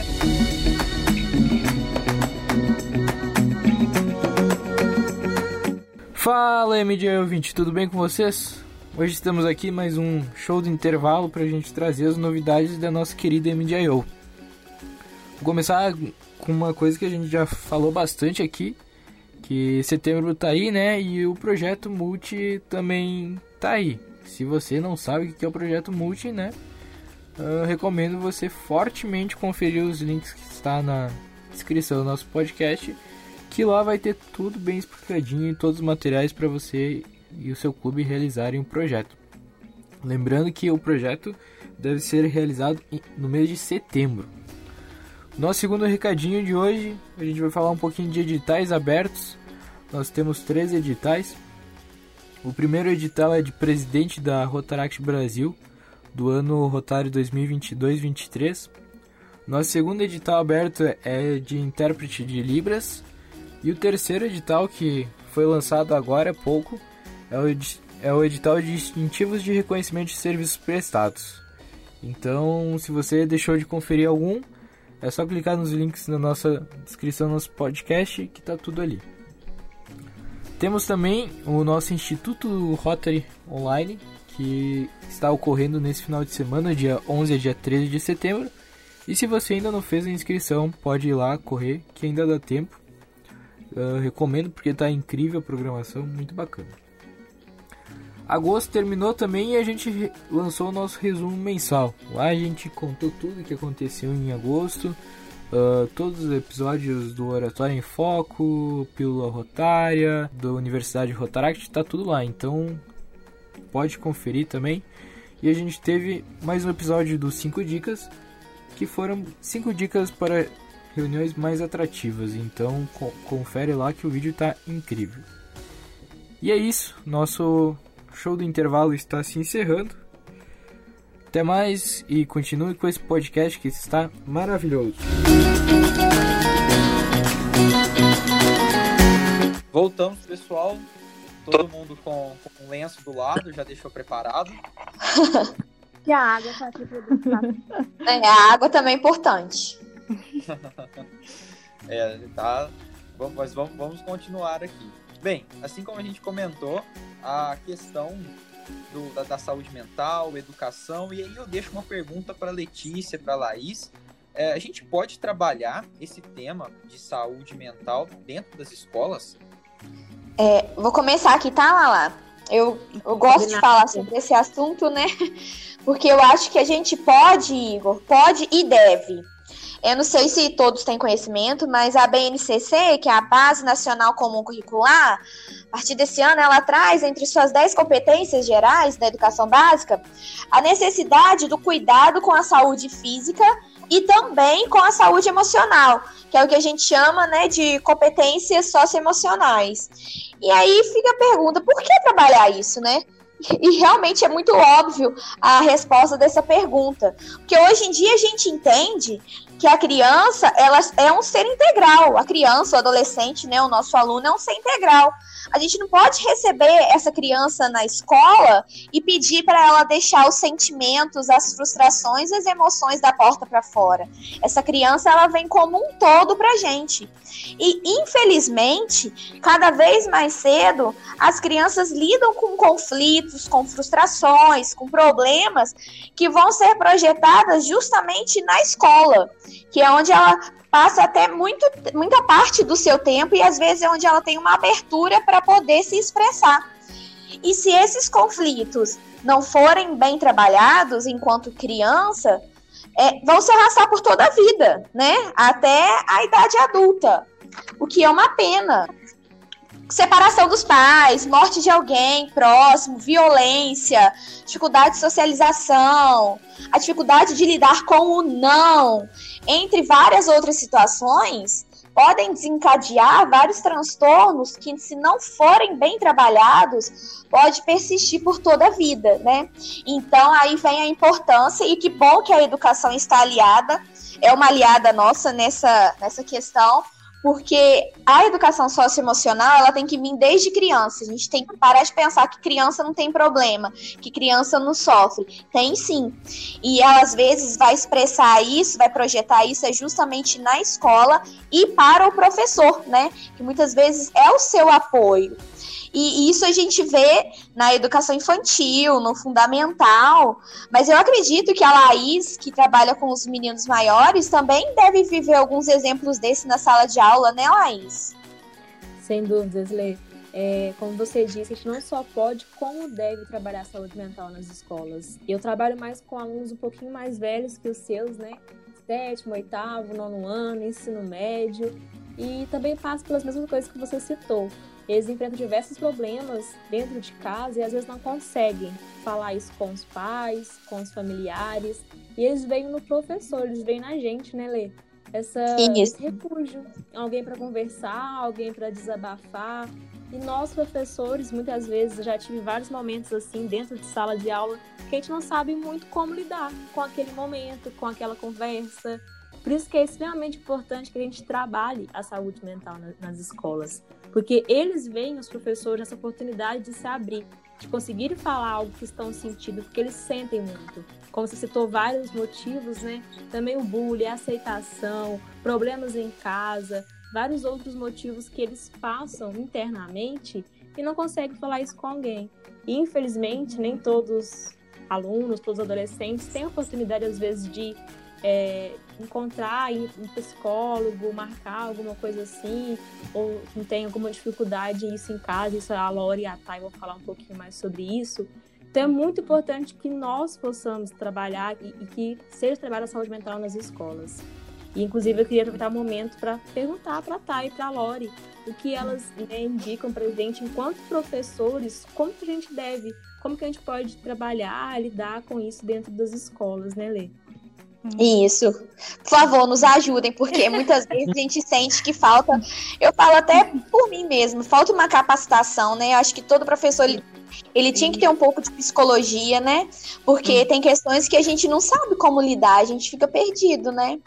S6: Fala, MJ ouvinte, tudo bem com vocês? Hoje estamos aqui mais um show de intervalo para a gente trazer as novidades da nossa querida MJO. Vou começar com uma coisa que a gente já falou bastante aqui, que setembro tá aí, né? E o projeto Multi também tá aí. Se você não sabe o que é o projeto Multi, né? eu recomendo você fortemente conferir os links que está na descrição do nosso podcast, que lá vai ter tudo bem explicadinho e todos os materiais para você e o seu clube realizarem o projeto. Lembrando que o projeto deve ser realizado no mês de setembro. Nosso segundo recadinho de hoje, a gente vai falar um pouquinho de editais abertos. Nós temos três editais. O primeiro edital é de presidente da Rotaract Brasil, do ano rotário 2022-23. Nosso segundo edital aberto é de intérprete de Libras. E o terceiro edital, que foi lançado agora há pouco, é o, é o edital de distintivos de reconhecimento de serviços prestados. Então, se você deixou de conferir algum, é só clicar nos links na nossa descrição do nosso podcast que está tudo ali. Temos também o nosso Instituto Rotary Online, que está ocorrendo nesse final de semana, dia 11 a dia 13 de setembro. E se você ainda não fez a inscrição, pode ir lá correr, que ainda dá tempo. Eu recomendo porque está incrível a programação, muito bacana. Agosto terminou também e a gente lançou o nosso resumo mensal. Lá a gente contou tudo o que aconteceu em agosto, uh, todos os episódios do Oratório em Foco, Pílula Rotária, da Universidade Rotaract, está tudo lá. Então pode conferir também. E a gente teve mais um episódio dos 5 dicas, que foram 5 dicas para reuniões mais atrativas. Então confere lá que o vídeo está incrível. E é isso, nosso show do intervalo está se encerrando. Até mais e continue com esse podcast que está maravilhoso.
S1: Voltamos, pessoal. Todo mundo com, com um lenço do lado, já deixou preparado.
S3: E a água tá aqui pra
S5: É, a água também é importante.
S1: É, tá. Vamos, mas vamos, vamos continuar aqui. Bem, assim como a gente comentou, a questão do- da, da saúde mental, educação, e aí eu deixo uma pergunta para Letícia, para Laís. É, a gente pode trabalhar esse tema de saúde mental dentro das escolas?
S5: É, vou começar aqui, tá, Lala? Eu, eu gosto de falar sobre esse assunto, né? Porque eu acho que a gente pode, Igor, pode e deve. Eu não sei se todos têm conhecimento, mas a BNCC, que é a Base Nacional Comum Curricular, a partir desse ano ela traz entre suas 10 competências gerais da educação básica a necessidade do cuidado com a saúde física e também com a saúde emocional, que é o que a gente chama né, de competências socioemocionais. E aí fica a pergunta, por que trabalhar isso, né? E realmente é muito óbvio a resposta dessa pergunta. Porque hoje em dia a gente entende que a criança ela é um ser integral. A criança, o adolescente, né, o nosso aluno é um ser integral. A gente não pode receber essa criança na escola e pedir para ela deixar os sentimentos, as frustrações, as emoções da porta para fora. Essa criança ela vem como um todo para gente. E infelizmente, cada vez mais cedo, as crianças lidam com conflitos, com frustrações, com problemas que vão ser projetadas justamente na escola, que é onde ela passa até muito, muita parte do seu tempo e às vezes é onde ela tem uma abertura para poder se expressar. E se esses conflitos não forem bem trabalhados enquanto criança, é, vão se arrastar por toda a vida, né? Até a idade adulta. O que é uma pena. Separação dos pais, morte de alguém próximo, violência, dificuldade de socialização, a dificuldade de lidar com o não, entre várias outras situações, podem desencadear vários transtornos que, se não forem bem trabalhados, pode persistir por toda a vida, né? Então aí vem a importância e que bom que a educação está aliada, é uma aliada nossa nessa, nessa questão, porque a educação socioemocional ela tem que vir desde criança. A gente tem que parar de pensar que criança não tem problema, que criança não sofre. Tem sim. E ela às vezes vai expressar isso, vai projetar isso é justamente na escola e para o professor, né? Que muitas vezes é o seu apoio. E isso a gente vê na educação infantil, no fundamental. Mas eu acredito que a Laís, que trabalha com os meninos maiores, também deve viver alguns exemplos desse na sala de aula, né, Laís?
S3: Sem dúvidas, Lê. É, como você disse, a gente não só pode, como deve trabalhar a saúde mental nas escolas. Eu trabalho mais com alunos um pouquinho mais velhos que os seus, né? Sétimo, oitavo, nono ano, ensino médio. E também passo pelas mesmas coisas que você citou. Eles enfrentam diversos problemas dentro de casa e às vezes não conseguem falar isso com os pais, com os familiares. E eles veem no professor, eles veem na gente, né, Lê? Essa, esse refúgio. Alguém para conversar, alguém para desabafar. E nós, professores, muitas vezes, já tive vários momentos assim dentro de sala de aula que a gente não sabe muito como lidar com aquele momento, com aquela conversa. Por isso que é extremamente importante que a gente trabalhe a saúde mental na- nas escolas. Porque eles veem, os professores, essa oportunidade de se abrir, de conseguir falar algo que estão sentindo, porque eles sentem muito. Como você citou vários motivos, né? Também o bullying, a aceitação, problemas em casa, vários outros motivos que eles passam internamente e não conseguem falar isso com alguém. E, infelizmente, nem todos alunos, todos os adolescentes têm a oportunidade, às vezes, de é, encontrar um psicólogo, marcar alguma coisa assim, ou não tem alguma dificuldade isso em casa, isso a Laura e a Thay vão falar um pouquinho mais sobre isso. Então é muito importante que nós possamos trabalhar e, e que seja trabalhado a saúde mental nas escolas. E, inclusive, eu queria aproveitar o momento para perguntar para a Thay e para a Lori o que elas né, indicam para a gente, enquanto professores, como que a gente deve, como que a gente pode trabalhar, lidar com isso dentro das escolas, né, Lê?
S5: Isso. Por favor, nos ajudem, porque muitas vezes a gente sente que falta. Eu falo até por mim mesmo, falta uma capacitação, né? Acho que todo professor ele, ele tinha que ter um pouco de psicologia, né? Porque tem questões que a gente não sabe como lidar, a gente fica perdido, né?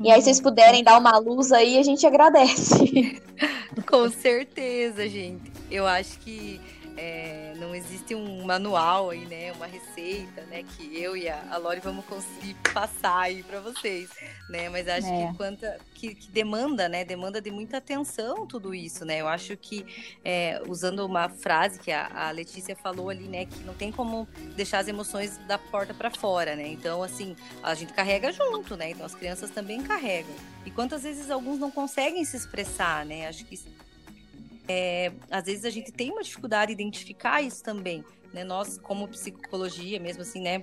S5: E aí, se vocês puderem dar uma luz aí, a gente agradece.
S2: Com certeza, gente. Eu acho que é, não existe um manual aí, né? Uma receita, né? Que eu e a, Lori vamos conseguir passar aí para vocês, né? Mas acho é. que quanta que, que, demanda, né? Demanda de muita atenção tudo isso, né? Eu acho que é, usando uma frase que a, a, Letícia falou ali, né? Que não tem como deixar as emoções da porta para fora, né? Então assim a gente carrega junto, né? Então as crianças também carregam. E quantas vezes alguns não conseguem se expressar, né? Acho que é, às vezes a gente tem uma dificuldade de identificar isso também. Né? Nós, como psicologia, mesmo assim, né?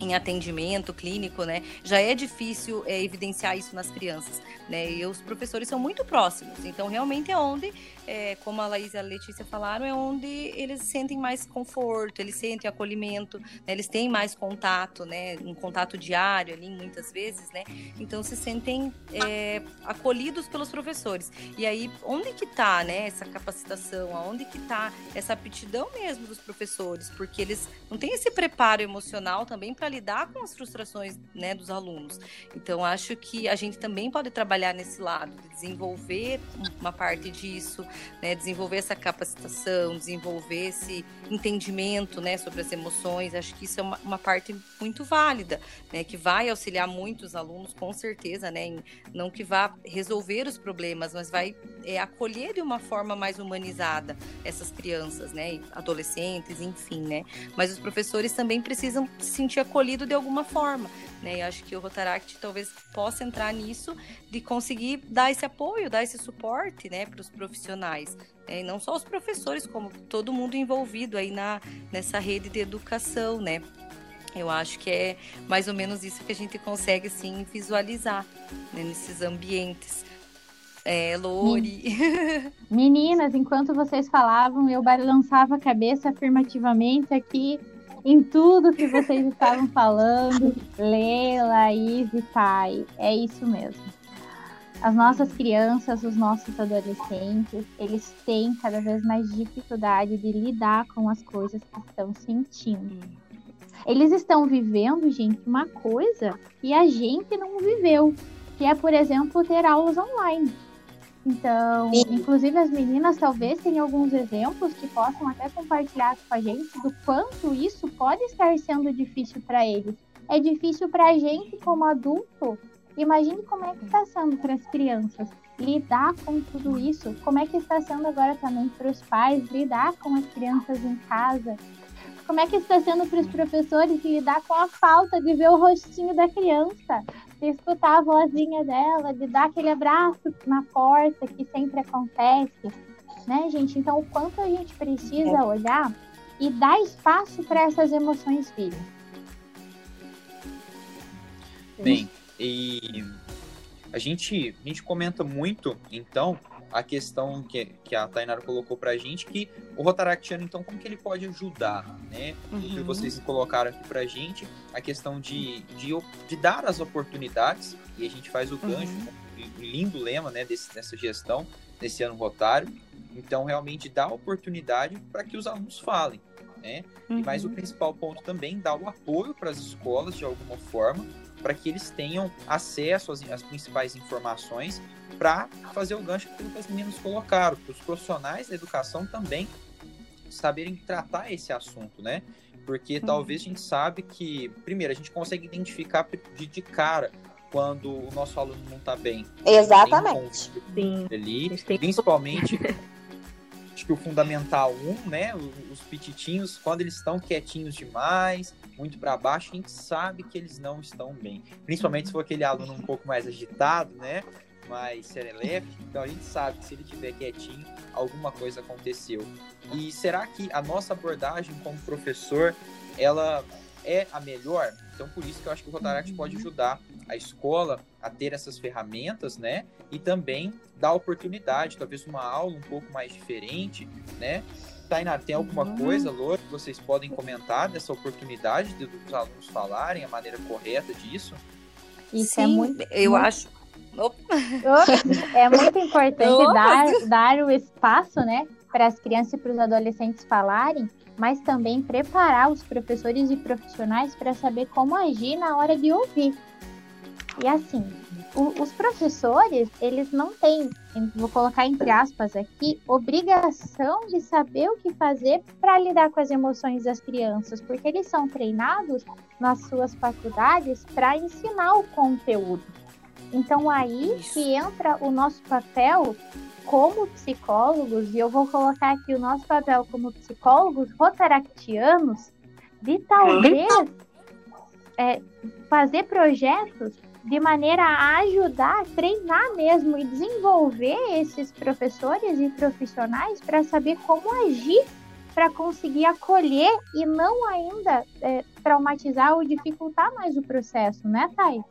S2: Em atendimento clínico, né, já é difícil é, evidenciar isso nas crianças, né, e os professores são muito próximos, então realmente é onde, é, como a Laís e a Letícia falaram, é onde eles sentem mais conforto, eles sentem acolhimento, né, eles têm mais contato, né, um contato diário ali, muitas vezes, né, então se sentem é, acolhidos pelos professores, e aí, onde que tá, né, essa capacitação, aonde que tá essa aptidão mesmo dos professores, porque eles não têm esse preparo emocional também também para lidar com as frustrações né, dos alunos. Então, acho que a gente também pode trabalhar nesse lado, de desenvolver uma parte disso, né, desenvolver essa capacitação, desenvolver esse entendimento né, sobre as emoções. Acho que isso é uma, uma parte muito válida, né, que vai auxiliar muitos alunos, com certeza, né, em, não que vá resolver os problemas, mas vai é, acolher de uma forma mais humanizada essas crianças, né, adolescentes, enfim, né. Mas os professores também precisam se sentir acolhido de alguma forma, né? E acho que o Rotaract talvez possa entrar nisso de conseguir dar esse apoio, dar esse suporte, né, para os profissionais, né? e não só os professores, como todo mundo envolvido aí na nessa rede de educação, né? Eu acho que é mais ou menos isso que a gente consegue assim visualizar né, nesses ambientes. É, Lori.
S4: Meninas, enquanto vocês falavam, eu balançava a cabeça afirmativamente aqui em tudo que vocês estavam falando. Leila, Izzy, Thay, é isso mesmo. As nossas crianças, os nossos adolescentes, eles têm cada vez mais dificuldade de lidar com as coisas que estão sentindo. Eles estão vivendo, gente, uma coisa que a gente não viveu, que é, por exemplo, ter aulas online. Então, Sim. inclusive as meninas talvez tenham alguns exemplos que possam até compartilhar com a gente do quanto isso pode estar sendo difícil para eles. É difícil para a gente como adulto. Imagine como é que está sendo para as crianças lidar com tudo isso. Como é que está sendo agora também para os pais lidar com as crianças em casa. Como é que está sendo para os professores lidar com a falta de ver o rostinho da criança, de escutar a vozinha dela, de dar aquele abraço na porta que sempre acontece, né, gente? Então, o quanto a gente precisa olhar e dar espaço para essas emoções virem.
S1: Bem, e a gente, a gente comenta muito, então, a questão que, que a Tainara colocou pra gente, que o Rotaractiano, então, como que ele pode ajudar, né? Uhum. Que vocês colocaram aqui pra gente, a questão de, de, de dar as oportunidades, e a gente faz o gancho, uhum. um lindo lema, né, desse, dessa gestão, desse ano rotário, então, realmente, dá oportunidade para que os alunos falem, né? Uhum. Mas o principal ponto também, dar o apoio para as escolas, de alguma forma, para que eles tenham acesso às, às principais informações para fazer o gancho que as meninas colocaram, para os profissionais da educação também saberem tratar esse assunto, né? Porque uhum. talvez a gente sabe que, primeiro, a gente consegue identificar de, de cara quando o nosso aluno não está bem.
S5: Exatamente.
S1: Sim. Ali, principalmente acho que o fundamental 1, né, os pititinhos, quando eles estão quietinhos demais, muito para baixo, a gente sabe que eles não estão bem. Principalmente se for aquele aluno um pouco mais agitado, né? Mais serelepe, então a gente sabe que se ele estiver quietinho, alguma coisa aconteceu. E será que a nossa abordagem como professor, ela é a melhor? Então por isso que eu acho que o Rotaract pode uhum. ajudar a escola a ter essas ferramentas, né? E também dar oportunidade, talvez uma aula um pouco mais diferente, né? Tainá, tem alguma uhum. coisa, Lô, que vocês podem comentar dessa oportunidade de, dos alunos falarem a maneira correta disso?
S4: Isso é
S2: Sim,
S4: muito.
S2: eu
S4: muito-
S2: acho.
S4: É muito importante dar, dar o espaço, né, para as crianças e para os adolescentes falarem, mas também preparar os professores e profissionais para saber como agir na hora de ouvir. E assim, o- os professores, eles não têm, vou colocar entre aspas aqui, obrigação de saber o que fazer para lidar com as emoções das crianças, porque eles são treinados nas suas faculdades para ensinar o conteúdo. Então aí
S2: Isso.
S4: que entra o nosso papel como psicólogos, e eu vou colocar aqui o nosso papel como psicólogos rotaractianos, de talvez é, fazer projetos de maneira a ajudar, treinar mesmo e desenvolver esses professores e profissionais para saber como agir para conseguir acolher e não ainda é, traumatizar ou dificultar mais o processo, né, Thay?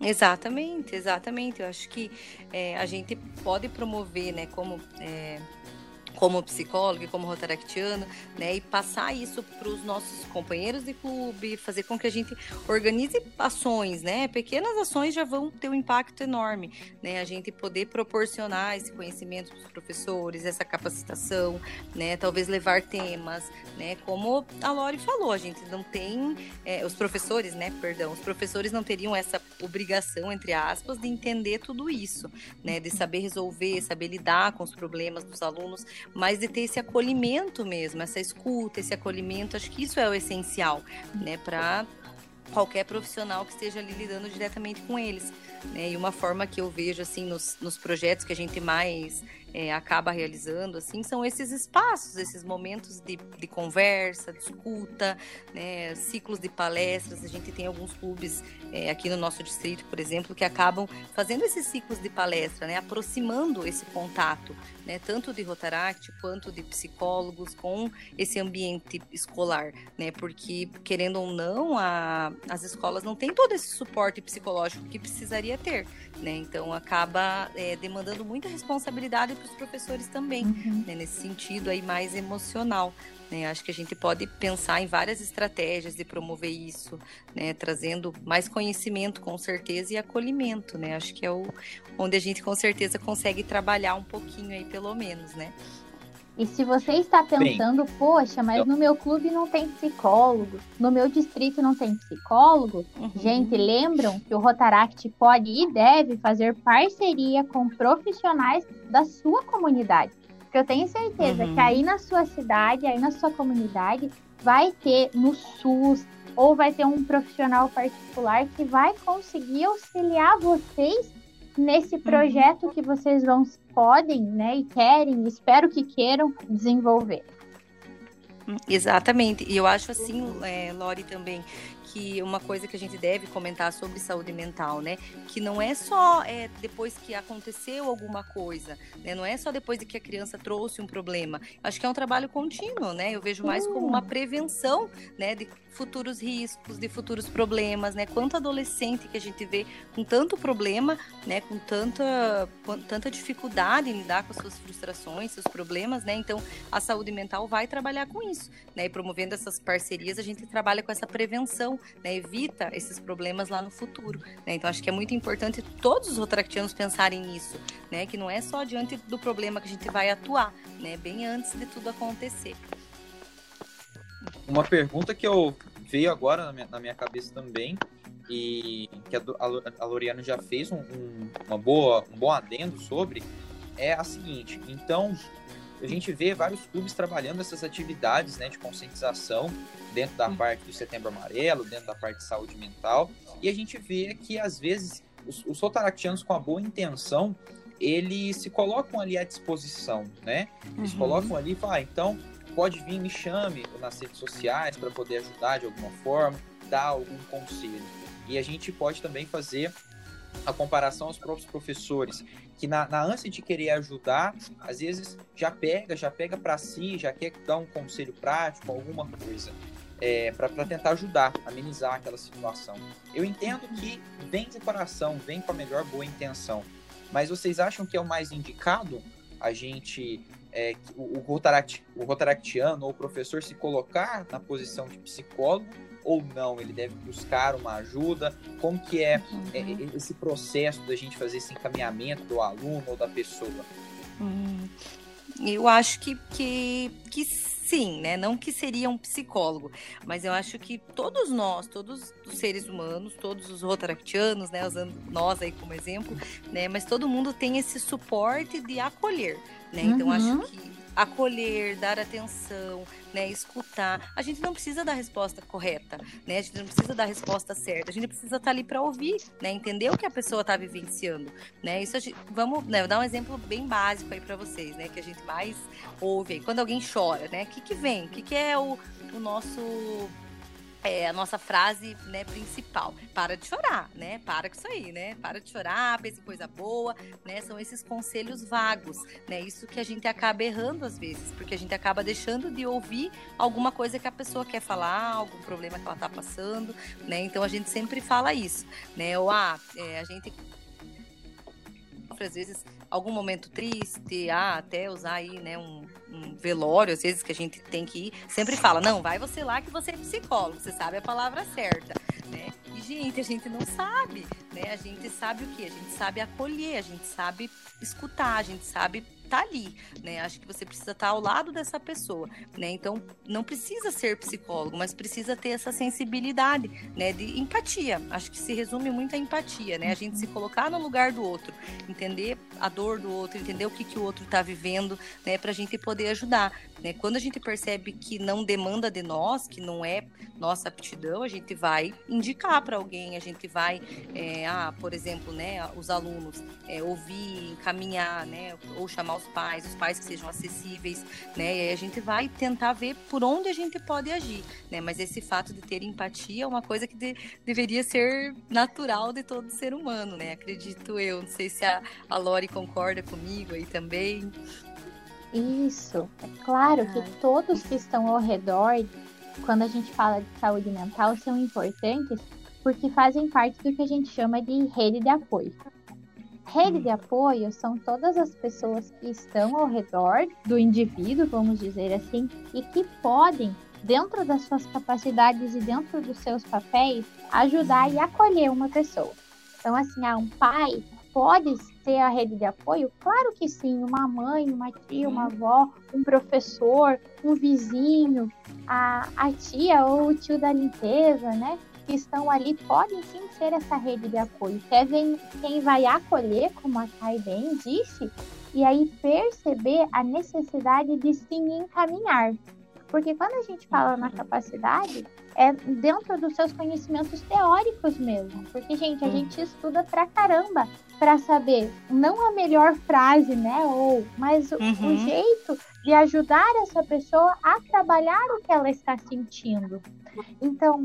S2: Exatamente, exatamente. Eu acho que é, a gente pode promover, né, como, é, como psicólogo e como rotaractiano, né, e passar isso para os nossos companheiros de clube, fazer com que a gente organize ações, né, pequenas ações já vão ter um impacto enorme, né, a gente poder proporcionar esse conhecimento para os professores, essa capacitação, né, talvez levar temas, né, como a Lori falou, a gente não tem é, os professores, né, perdão, os professores não teriam essa obrigação, entre aspas, de entender tudo isso, né, de saber resolver, saber lidar com os problemas dos alunos, mas de ter esse acolhimento mesmo, essa escuta, esse acolhimento, acho que isso é o essencial, né, para qualquer profissional que esteja ali lidando diretamente com eles, né, e uma forma que eu vejo, assim, nos, nos projetos que a gente mais é, acaba realizando, assim, são esses espaços, esses momentos de, de conversa, de escuta, né, ciclos de palestras. A gente tem alguns clubes é, aqui no nosso distrito, por exemplo, que acabam fazendo esses ciclos de palestra, né, aproximando esse contato, né, tanto de Rotaract quanto de psicólogos com esse ambiente escolar, né, porque querendo ou não, a, as escolas não têm todo esse suporte psicológico que precisaria ter, né, então acaba é, demandando muita responsabilidade para os professores também né, nesse sentido aí mais emocional. Né? Acho que a gente pode pensar em várias estratégias de promover isso, né? trazendo mais conhecimento com certeza e acolhimento. Né? Acho que é o, onde a gente com certeza consegue trabalhar um pouquinho aí, pelo menos, né?
S4: E se você está pensando, poxa, mas
S1: Então-
S4: no meu clube não tem psicólogo, no meu distrito não tem psicólogo,
S2: Uhum.
S4: gente, lembram que o Rotaract pode e deve fazer parceria com profissionais da sua comunidade. Porque eu tenho certeza
S2: Uhum.
S4: que aí na sua cidade, aí na sua comunidade, vai ter no SUS ou vai ter um profissional particular que vai conseguir auxiliar vocês nesse projeto que vocês vão podem, né, e querem, espero que queiram desenvolver.
S2: Exatamente. E eu acho assim, é, Lori, também, que uma coisa que a gente deve comentar sobre saúde mental, né? Que não é só é, depois que aconteceu alguma coisa, né? Não é só depois de que a criança trouxe um problema. Acho que é um trabalho contínuo, né? Eu vejo mais como uma prevenção, né? De futuros riscos, de futuros problemas, né? Quanto adolescente que a gente vê com tanto problema, né? Com tanta, com tanta dificuldade em lidar com as suas frustrações, seus problemas, né? Então, a saúde mental vai trabalhar com isso, né? E promovendo essas parcerias, a gente trabalha com essa prevenção, né? Evita esses problemas lá no futuro, né? Então, acho que é muito importante todos os rotaractianos pensarem nisso, né? Que não é só diante do problema que a gente vai atuar, né? Bem antes de tudo acontecer.
S1: Uma pergunta que eu veio agora na minha, na minha cabeça também, e que a, a Loriana já fez um, um- uma boa, um bom adendo sobre, é a seguinte. Então, a gente vê vários clubes trabalhando essas atividades né, de conscientização dentro da parte do Setembro Amarelo, dentro da parte de saúde mental, e a gente vê que, às vezes, os, os rotaractianos com a boa intenção, eles se colocam ali à disposição, né? Eles
S2: Uhum.
S1: colocam ali e falam, ah, então pode vir, me chame nas redes sociais para poder ajudar de alguma forma, dar algum conselho. E a gente pode também fazer a comparação aos próprios professores, que na, na ânsia de querer ajudar, às vezes já pega, já pega para si, já quer dar um conselho prático, alguma coisa, é, para tentar ajudar, amenizar aquela situação. Eu entendo que vem de coração, vem com a melhor boa intenção, mas vocês acham que é o mais indicado a gente é, o, o, rotaract, o rotaractiano ou o professor se colocar na posição de psicólogo ou não? Ele deve buscar uma ajuda? Como que é,
S2: Uhum.
S1: é, esse processo da gente fazer esse encaminhamento do aluno ou da pessoa?
S2: Hum, eu acho que, que, que sim, né? Não que seria um psicólogo, mas eu acho que todos nós, todos os seres humanos, todos os rotaractianos, né? Usando nós aí como exemplo, né? Mas todo mundo tem esse suporte de acolher, né? Então
S4: Uhum.
S2: acho que acolher, dar atenção, né, escutar. A gente não precisa da resposta correta, né? A gente não precisa da resposta certa. A gente precisa estar ali para ouvir, né, entender o que a pessoa está vivenciando, né? Isso gente, vamos, né, dar um exemplo bem básico aí para vocês, né, que a gente mais ouve aí. quando alguém chora, né? O que que vem? O que que é o, o nosso é a nossa frase né, principal. Para de chorar, né? Para com isso aí, né? Para de chorar, pense em coisa boa, né? São esses conselhos vagos, né? Isso que a gente acaba errando às vezes, porque a gente acaba deixando de ouvir alguma coisa que a pessoa quer falar, algum problema que ela tá passando, né? Então a gente sempre fala isso, né? Ou ah, é, a gente às vezes algum momento triste, ah, até usar aí, né, um, um velório, às vezes que a gente tem que ir, sempre fala, não, vai você lá que você é psicólogo, você sabe a palavra certa, né? E, gente, a gente não sabe, né? A gente sabe o quê? A gente sabe acolher, a gente sabe escutar, a gente sabe tá ali, né? Acho que você precisa estar ao lado dessa pessoa, né? Então, não precisa ser psicólogo, mas precisa ter essa sensibilidade, né? De empatia. Acho que se resume muito a empatia, né? A gente se colocar no lugar do outro, entender a dor do outro, entender o que, que o outro está vivendo, né? Pra gente poder ajudar, né? Quando a gente percebe que não demanda de nós, que não é nossa aptidão, a gente vai indicar para alguém, a gente vai, é, ah, por exemplo, né? Os alunos é, ouvir, encaminhar, né? Ou chamar os pais, os pais que sejam acessíveis, né? E aí a gente vai tentar ver por onde a gente pode agir, né? Mas esse fato de ter empatia é uma coisa que de- deveria ser natural de todo ser humano, né? Acredito eu. Não sei se a, a Lori concorda comigo aí também.
S4: Isso. É claro que todos que estão ao redor, quando a gente fala de saúde mental, são importantes porque fazem parte do que a gente chama de rede de apoio. Rede de apoio são todas as pessoas que estão ao redor do indivíduo, vamos dizer assim, e que podem, dentro das suas capacidades e dentro dos seus papéis, ajudar e acolher uma pessoa. Então, assim, ah, um pai pode ter a rede de apoio? Claro que sim, uma mãe, uma tia, uma avó, um professor, um vizinho, a, a tia ou o tio da limpeza, né? Que estão ali, podem sim ser essa rede de apoio. Vem- quem vai acolher, como a Thay bem disse, e aí perceber a necessidade de se encaminhar. Porque quando a gente fala na capacidade, é dentro dos seus conhecimentos teóricos mesmo. Porque, gente, a
S2: Hum.
S4: gente estuda pra caramba para saber não a melhor frase, né? Ou, mas o, o
S2: Uhum.
S4: jeito de ajudar essa pessoa a trabalhar o que ela está sentindo. Então,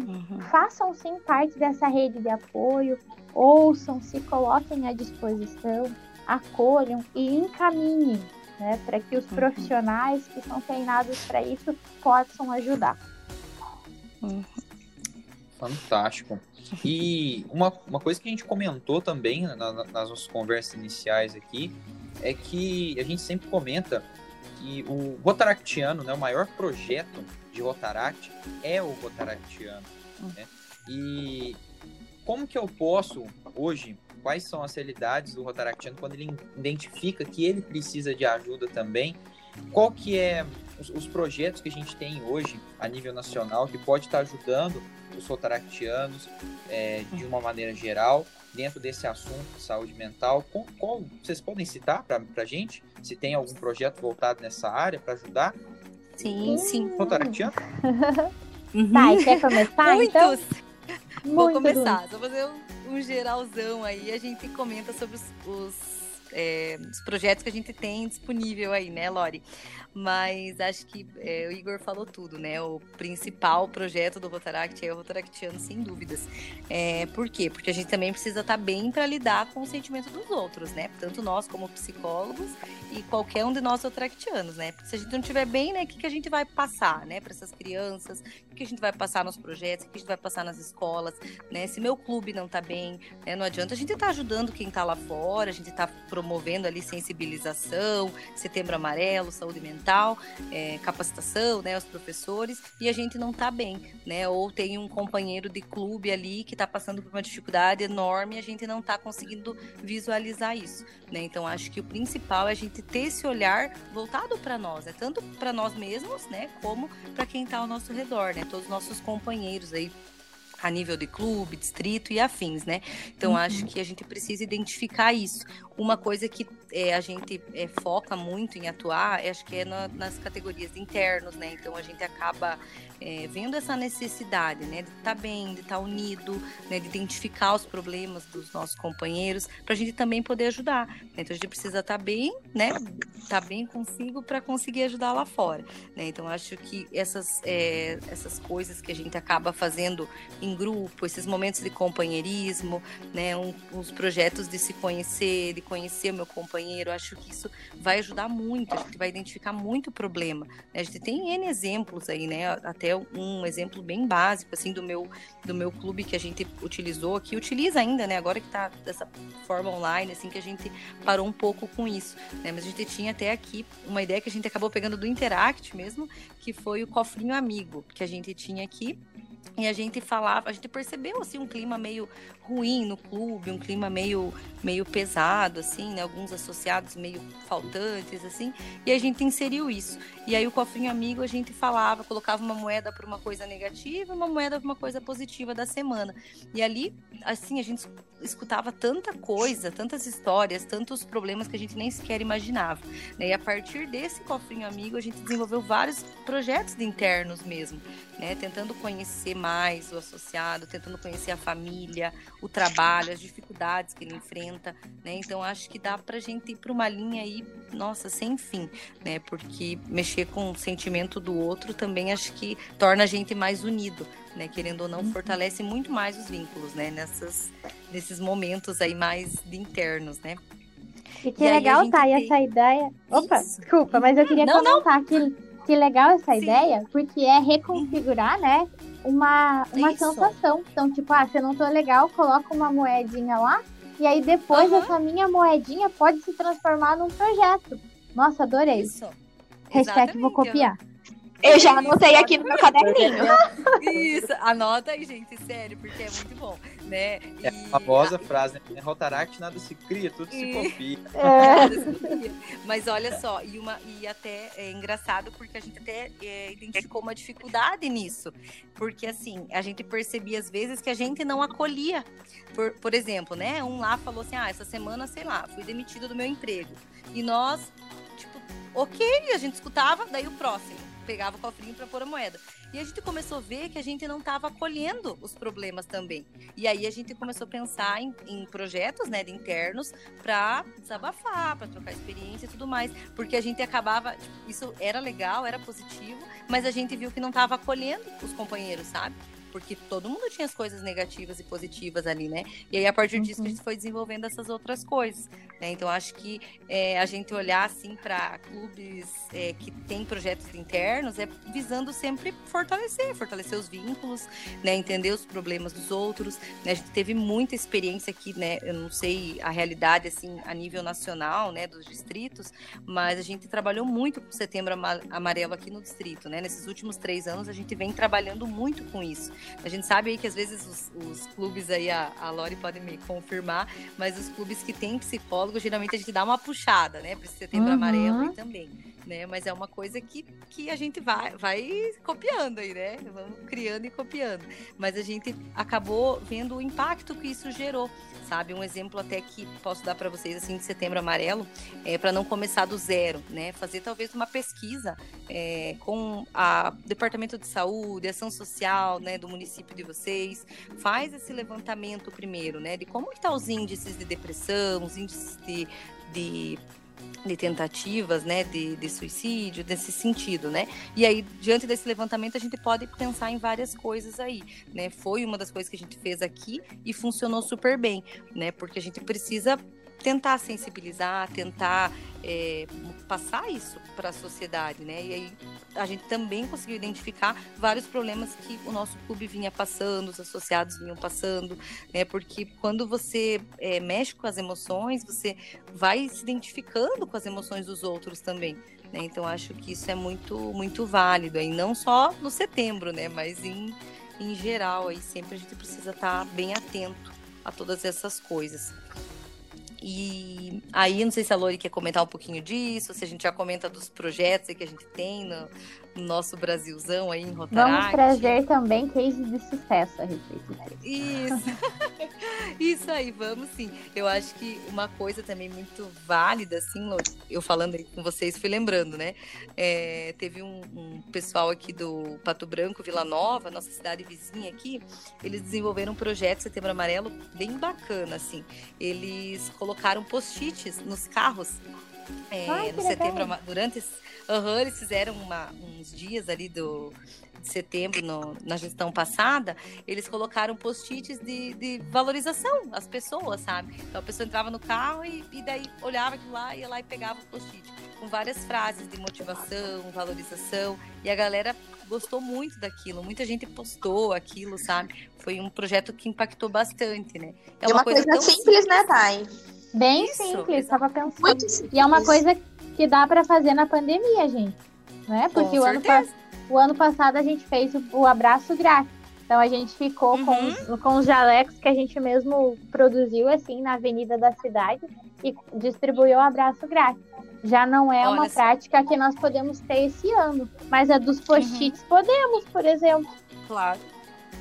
S4: façam sim parte dessa rede de apoio, ouçam, se coloquem à disposição, acolham e encaminhem, né? Para que os
S2: Uhum.
S4: profissionais que são treinados para isso possam ajudar.
S1: Fantástico. E uma, uma coisa que a gente comentou também na- na- nas nossas conversas iniciais aqui é que a gente sempre comenta que o Rotaractiano, né, o maior projeto de Rotaract é o Rotaractiano. Né? E como que eu posso, hoje, quais são as realidades do Rotaractiano quando ele identifica que ele precisa de ajuda também? Qual que é os, os projetos que a gente tem hoje a nível nacional que pode estar ajudando os rotaractianos é, de uma maneira geral dentro desse assunto de saúde mental? Com, qual, vocês podem citar para a gente se tem algum projeto voltado nessa área para ajudar
S2: Sim, sim.
S1: o rotaractiano?
S2: Uhum.
S4: Tá, e quer começar então?
S2: Muitos. Vou
S4: Muito
S2: começar, só fazer um, um geralzão aí, a gente comenta sobre os, os, é, os projetos que a gente tem disponível aí, né, Lori? Mas acho que é, o Igor falou tudo, né? O principal projeto do Rotaract é o Rotaractiano, sem dúvidas. É, por quê? Porque a gente também precisa estar bem para lidar com o sentimento dos outros, né? Tanto nós como psicólogos e qualquer um de nós rotaractianos, né? Porque se a gente não estiver bem, né, o que, que a gente vai passar, né, para essas crianças? O que a gente vai passar nos projetos? O que a gente vai passar nas escolas? Né? Se meu clube não tá bem, né, não adianta a gente estar ajudando quem tá lá fora, a gente tá promovendo ali sensibilização, setembro amarelo, saúde mental, é, capacitação, né, os professores, e a gente não está bem, né? Ou tem um companheiro de clube ali que está passando por uma dificuldade enorme e a gente não está conseguindo visualizar isso, né? Então acho que o principal é a gente ter esse olhar voltado para nós, é tanto para nós mesmos, né, como para quem está ao nosso redor, né? Todos os nossos companheiros aí a nível de clube, distrito e afins, né? Então uhum. acho que a gente precisa identificar isso. Uma coisa que é, a gente é, foca muito em atuar, acho que é na, nas categorias internos, né? Então a gente acaba é, vendo essa necessidade, né, de estar tá bem, de estar tá unido, né, de identificar os problemas dos nossos companheiros, para a gente também poder ajudar. Então a gente precisa estar tá bem, né, estar tá bem consigo para conseguir ajudar lá fora. Né? Então acho que essas é, essas coisas que a gente acaba fazendo em grupo, esses momentos de companheirismo, né, um, uns projetos de se conhecer, de conhecer o meu companheiro, acho que isso vai ajudar muito. A gente vai identificar muito problema. Né? A gente tem n exemplos aí, né, até um exemplo bem básico assim do meu do meu clube que a gente utilizou, que utiliza ainda, né? Agora que está dessa forma online, assim que a gente parou um pouco com isso, né? Mas a gente tinha até aqui uma ideia que a gente acabou pegando do Interact mesmo, que foi o cofrinho amigo que a gente tinha aqui e a gente falava, a gente percebeu assim um clima meio ruim no clube, um clima meio meio pesado assim, né? Alguns associados meio faltantes assim, e a gente inseriu isso. E aí o cofrinho amigo a gente falava, colocava uma moeda para uma coisa negativa, uma moeda para uma coisa positiva da semana. E ali, assim, a gente escutava tanta coisa, tantas histórias, tantos problemas que a gente nem sequer imaginava. Né? E a partir desse cofrinho amigo, a gente desenvolveu vários projetos de internos mesmo, né? Tentando conhecer mais o associado, tentando conhecer a família, o trabalho, as dificuldades que ele enfrenta, né? Então acho que dá pra gente ir para uma linha aí, nossa, sem fim, né? Porque mexer com o sentimento do outro também acho que torna a gente mais unido, né? Querendo ou não, uhum. fortalece muito mais os vínculos, né? Nessas, nesses momentos aí mais internos, né?
S4: E que e legal tá aí tem... essa ideia. Opa, Isso. desculpa, mas eu queria não, comentar não. que que legal essa Sim. ideia, porque é reconfigurar, né, uma, uma sensação. Então, tipo, ah, se eu não tô legal, coloca uma moedinha lá, e aí depois uhum. essa minha moedinha pode se transformar num projeto. Nossa, adorei. Isso. Hashtag vou copiar.
S5: Eu já anotei aqui no meu caderninho.
S2: Isso, anota aí, gente, sério, porque é muito bom, né?
S1: E... É a famosa frase, né? Rotaract nada se cria, tudo se copia. É.
S2: Mas olha só, e, uma, e até é engraçado porque a gente até é, identificou uma dificuldade nisso. Porque assim, a gente percebia às vezes que a gente não acolhia. Por, por exemplo, né? Um lá falou assim: ah, essa semana, sei lá, fui demitido do meu emprego. E nós, tipo, ok, a gente escutava, daí o próximo pegava o cofrinho para pôr a moeda. E a gente começou a ver que a gente não estava acolhendo os problemas também. E aí a gente começou a pensar em, em projetos, né, de internos para desabafar, para trocar experiência e tudo mais, porque a gente acabava, tipo, isso era legal, era positivo, mas a gente viu que não estava acolhendo os companheiros, sabe? Porque todo mundo tinha as coisas negativas e positivas ali, né? E aí, a partir disso, a gente uhum. foi desenvolvendo essas outras coisas, né? Então, acho que é, a gente olhar, assim, para clubes é, que têm projetos internos é visando sempre fortalecer, fortalecer os vínculos, né? Entender os problemas dos outros, né? A gente teve muita experiência aqui, né? Eu não sei a realidade, assim, a nível nacional, né? Dos distritos, mas a gente trabalhou muito com o Setembro Amarelo aqui no distrito, né? Nesses últimos três anos, a gente vem trabalhando muito com isso. A gente sabe aí que às vezes os, os clubes aí, a, a Lori pode me confirmar, mas os clubes que têm psicólogo, geralmente a gente dá uma puxada, né? Para setembro uhum. amarelo aí também. Né? Mas é uma coisa que, que a gente vai, vai copiando aí, né? Vamos criando e copiando. Mas a gente acabou vendo o impacto que isso gerou sabe? Um exemplo até que posso dar para vocês assim de Setembro Amarelo é para não começar do zero, né? Fazer talvez uma pesquisa é, com a Departamento de Saúde, Ação Social, né, do município de vocês. Faz esse levantamento primeiro, né? De como estão tá os índices de depressão, os índices de, de de tentativas, né, de, de suicídio, desse sentido, né? E aí, diante desse levantamento, a gente pode pensar em várias coisas aí, né? Foi uma das coisas que a gente fez aqui e funcionou super bem, né? Porque a gente precisa tentar sensibilizar, tentar é, passar isso para a sociedade, né? E aí a gente também conseguiu identificar vários problemas que o nosso clube vinha passando, os associados vinham passando, né? Porque quando você é, mexe com as emoções, você vai se identificando com as emoções dos outros também. Né? Então acho que isso é muito muito válido, aí não só no setembro, né? Mas em, em geral, aí sempre a gente precisa estar bem atento a todas essas coisas. E aí, não sei se a Lori quer comentar um pouquinho disso, se a gente já comenta dos projetos que a gente tem no, nosso Brasilzão aí em Rotaract.
S4: Vamos trazer também cases de sucesso a respeito disso.
S2: Isso. Isso aí, vamos sim. Eu acho que uma coisa também muito válida, assim, eu falando aí com vocês, fui lembrando, né? É, teve um, um, pessoal aqui do Pato Branco, Vila Nova, nossa cidade vizinha aqui, eles desenvolveram um projeto Setembro Amarelo bem bacana, assim. Eles colocaram colocaram post-its nos carros é, Ai, no setembro, legal. durante uhum, eles fizeram uma, uns dias ali do de setembro no, na gestão passada, eles colocaram post-its de, de, valorização às pessoas, sabe? Então a pessoa entrava no carro e, e daí olhava aquilo lá, ia lá e pegava o post-it com várias frases de motivação, valorização, e a galera gostou muito daquilo, muita gente postou aquilo, sabe? Foi um projeto que impactou bastante, né?
S5: É uma, uma coisa, coisa simples, simples, né, Thay?
S4: Bem Isso, simples, estava pensando. Muito simples. E é uma coisa que dá para fazer na pandemia, gente. Né? Porque o ano, o ano, passado a gente fez o, o abraço grátis. Então a gente ficou uhum. com, os, com os jalecos que a gente mesmo produziu assim na avenida da cidade e distribuiu o abraço grátis. Já não é Olha uma prática que nós podemos ter esse ano, mas a dos post-its uhum. podemos, por exemplo.
S2: Claro.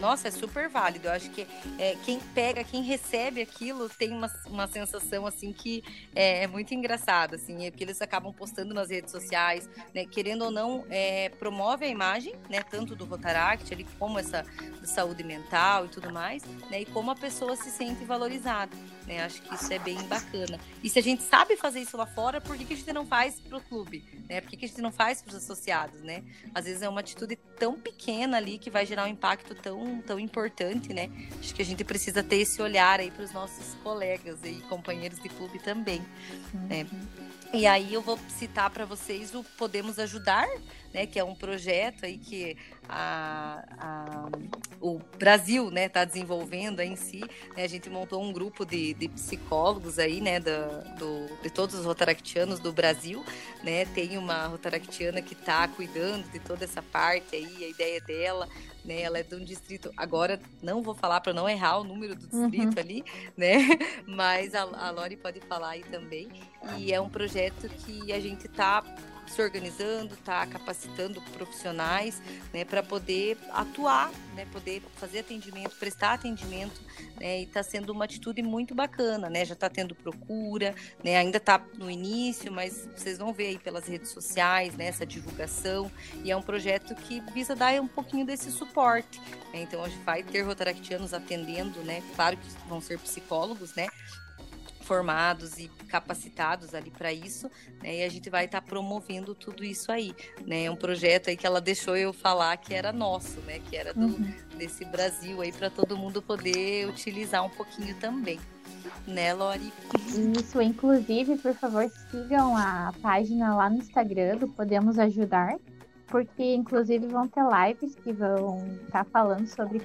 S2: Nossa, é super válido. Eu acho que é, quem pega, quem recebe aquilo tem uma, uma sensação assim que é, é muito engraçada, assim, é porque eles acabam postando nas redes sociais, né? Querendo ou não, é, promove a imagem, né? Tanto do Rotaract, ali, como essa saúde mental e tudo mais, né? E como a pessoa se sente valorizada. Né? Acho que isso é bem bacana. E se a gente sabe fazer isso lá fora, por que, que a gente não faz para o clube? Né? Por que, que a gente não faz para os associados? Né? Às vezes é uma atitude tão pequena ali que vai gerar um impacto tão, tão importante, né? Acho que a gente precisa ter esse olhar aí para os nossos colegas e companheiros de clube também. Uhum. Né? E aí eu vou citar para vocês o Podemos Ajudar, né, que é um projeto aí que a, a, o Brasil está né, tá desenvolvendo em si. Né, a gente montou um grupo de, de psicólogos aí, né, do, do, de todos os rotaractianos do Brasil. Né, tem uma rotaractiana que está cuidando de toda essa parte aí, a ideia dela né? Ela é de um distrito. Agora não vou falar para não errar o número do distrito uhum. ali, né? Mas a, a Lori pode falar aí também. E é um projeto que a gente está se organizando, está capacitando profissionais, né, para poder atuar, né, poder fazer atendimento, prestar atendimento, né, e está sendo uma atitude muito bacana, né, já está tendo procura, né, ainda está no início, mas vocês vão ver aí pelas redes sociais, né, essa divulgação, e é um projeto que visa dar um pouquinho desse suporte, né, então a gente vai ter rotaractianos atendendo, né, claro que vão ser psicólogos, né, formados e capacitados ali para isso, né? E a gente vai estar tá promovendo tudo isso aí, né? É um projeto aí que ela deixou eu falar que era nosso, né? Que era do, uhum. desse Brasil aí para todo mundo poder utilizar um pouquinho também. Né, Lori?
S4: Isso, inclusive, por favor, sigam a página lá no Instagram do Podemos Ajudar, porque inclusive vão ter lives que vão estar tá falando sobre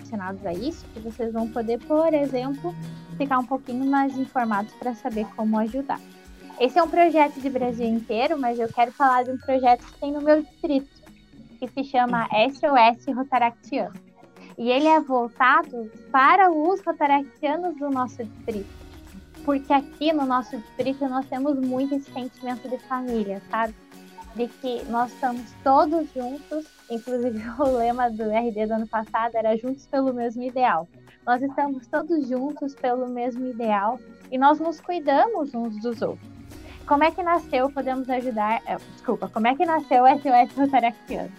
S4: relacionados a isso, que vocês vão poder, por exemplo, ficar um pouquinho mais informados para saber como ajudar. Esse é um projeto de Brasil inteiro, mas eu quero falar de um projeto que tem no meu distrito, que se chama SOS Rotaractiano. E ele é voltado para os rotaractianos do nosso distrito. Porque aqui no nosso distrito nós temos muito esse sentimento de família, sabe? De que nós estamos todos juntos, inclusive o lema do RD do ano passado era Juntos pelo mesmo ideal. Nós estamos todos juntos pelo mesmo ideal e nós nos cuidamos uns dos outros. Como é que nasceu Podemos Ajudar? É, desculpa, como é que nasceu o SOS Rotaract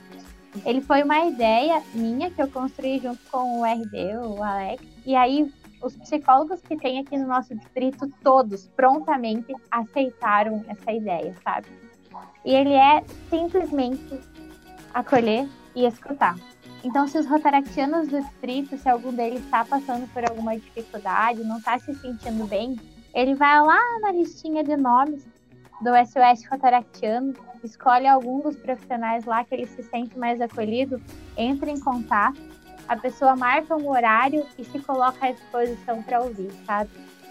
S4: Ele foi uma ideia minha que eu construí junto com o RD, o Alex, e aí os psicólogos que tem aqui no nosso distrito, todos prontamente aceitaram essa ideia, sabe? E ele é simplesmente acolher e escutar. Então, se os rotaractianos do distrito, se algum deles está passando por alguma dificuldade, não está se sentindo bem, ele vai lá na listinha de nomes do SOS Rotaractiano, escolhe algum dos profissionais lá que ele se sente mais acolhido, entre em contato, a pessoa marca um horário e se coloca à disposição para ouvir, sabe?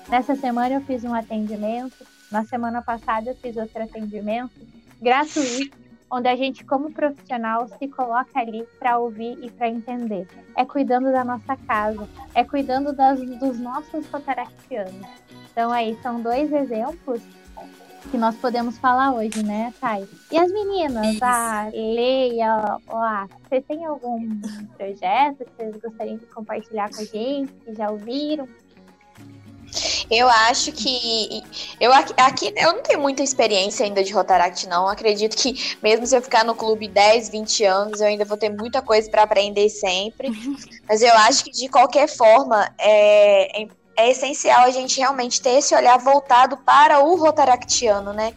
S4: Nessa semana eu fiz um atendimento, na semana passada eu fiz outro atendimento gratuito, onde a gente, como profissional, se coloca ali para ouvir e para entender. É cuidando da nossa casa, é cuidando das, dos nossos rotaractianos. Então aí são dois exemplos que nós podemos falar hoje, né, Thay? E as meninas, Isso. a Leia, ó, você tem algum projeto que vocês gostariam de compartilhar com a gente, que já ouviram?
S5: Eu acho que eu aqui eu não tenho muita experiência ainda de Rotaract não. Acredito que mesmo se eu ficar no clube 10, 20 anos, eu ainda vou ter muita coisa para aprender sempre. Mas eu acho que de qualquer forma é, é essencial a gente realmente ter esse olhar voltado para o rotaractiano, né?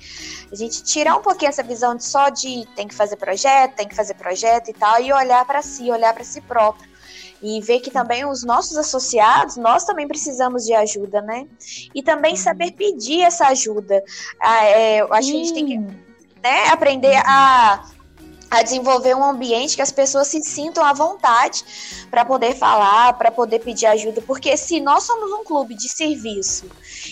S5: A gente tirar um pouquinho essa visão de só de tem que fazer projeto, tem que fazer projeto e tal, e olhar para si, olhar para si próprio. E ver que também os nossos associados, nós também precisamos de ajuda, né? E também saber pedir essa ajuda. Ah, é, a gente tem que né, aprender a a desenvolver um ambiente que as pessoas se sintam à vontade para poder falar, para poder pedir ajuda, porque se nós somos um clube de serviço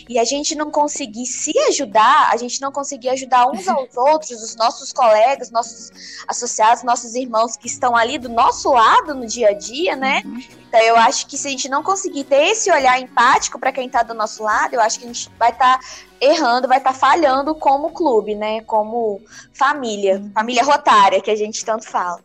S5: e a gente não conseguir se ajudar, a gente não conseguir ajudar uns aos outros, os nossos colegas, nossos associados, nossos irmãos que estão ali do nosso lado no dia a dia, né? Uhum. Então eu acho que se a gente não conseguir ter esse olhar empático para quem está do nosso lado, eu acho que a gente vai estar tá errando, vai estar tá falhando como clube, né? Como família, uhum. família rotária, que a gente tanto fala.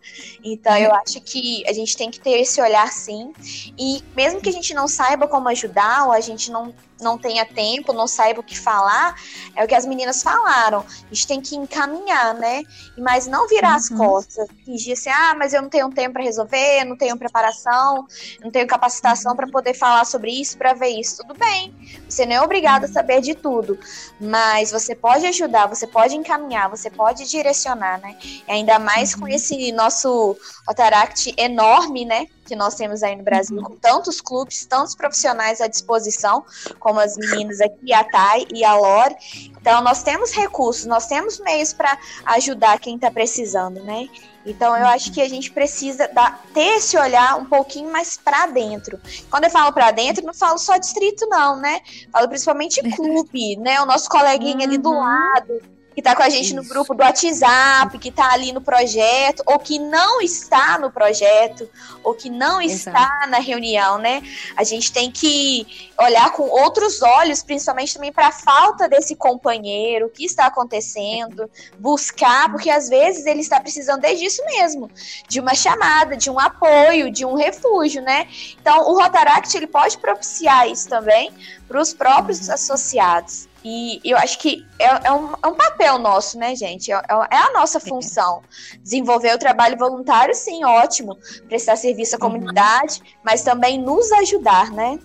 S5: Então, eu acho que a gente tem que ter esse olhar sim. E mesmo que a gente não saiba como ajudar, ou a gente não não tenha tempo, não saiba o que falar, é o que as meninas falaram. A gente tem que encaminhar, né? Mas não virar uhum. as costas, fingir assim, ah, mas eu não tenho tempo para resolver, não tenho preparação, não tenho capacitação para poder falar sobre isso, para ver isso. Tudo bem, você não é obrigado a saber de tudo, mas você pode ajudar, você pode encaminhar, você pode direcionar, né? E ainda mais com uhum. esse nosso Otaract enorme, né? Que nós temos aí no Brasil, com tantos clubes, tantos profissionais à disposição, como as meninas aqui, a Thay e a Lore. Então, nós temos recursos, nós temos meios para ajudar quem está precisando, né? Então, eu acho que a gente precisa dar, ter esse olhar um pouquinho mais para dentro. Quando eu falo para dentro, não falo só distrito, não, né? Falo principalmente clube, né? O nosso coleguinha ali do uhum. lado que está com a gente Isso. no grupo do WhatsApp, que está ali no projeto, ou que não está no projeto, ou que não Exato. está na reunião, né? A gente tem que olhar com outros olhos, principalmente também para a falta desse companheiro, o que está acontecendo, buscar, porque às vezes ele está precisando é disso mesmo, de uma chamada, de um apoio, de um refúgio, né? Então, o Rotaract ele pode propiciar isso também para os próprios associados. E eu acho que é, é, um, é um papel nosso, né, gente? É, é a nossa função. Desenvolver o trabalho voluntário, sim, ótimo. Prestar serviço à uhum. comunidade, uhum. mas também nos ajudar, né?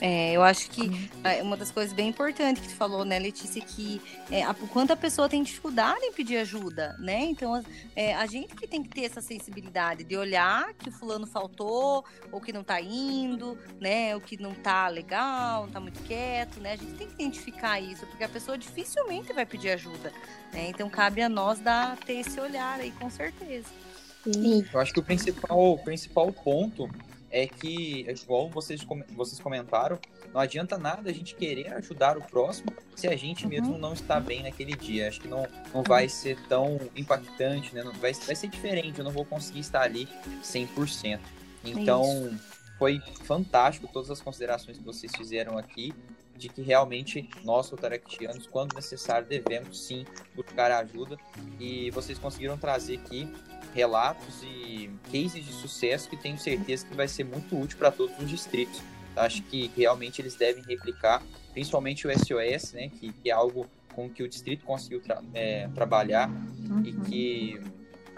S2: É, eu acho que uhum. é uma das coisas bem importantes que tu falou, né, Letícia, que é, a, quanto a pessoa tem dificuldade em pedir ajuda, né? Então, é, a gente que tem que ter essa sensibilidade de olhar que o fulano faltou, ou que não tá indo, né? O que não tá legal, não tá muito quieto, né? A gente tem que identificar isso, porque a pessoa dificilmente vai pedir ajuda, né? Então, cabe a nós dar, ter esse olhar aí, com certeza.
S1: Sim. Eu acho que o principal, o principal ponto é que, igual vocês, vocês comentaram, não adianta nada a gente querer ajudar o próximo se a gente uhum. mesmo não está bem naquele dia. Acho que não, não vai ser tão impactante, né? Não, vai, vai ser diferente, eu não vou conseguir estar ali 100%. Então, Isso. foi fantástico todas as considerações que vocês fizeram aqui, de que realmente nós, rotaractianos, quando necessário, devemos sim buscar ajuda. E vocês conseguiram trazer aqui relatos e cases de sucesso que tenho certeza que vai ser muito útil para todos os distritos. Acho que realmente eles devem replicar, principalmente o SOS, né, que, que é algo com que o distrito conseguiu tra é, trabalhar uhum. e que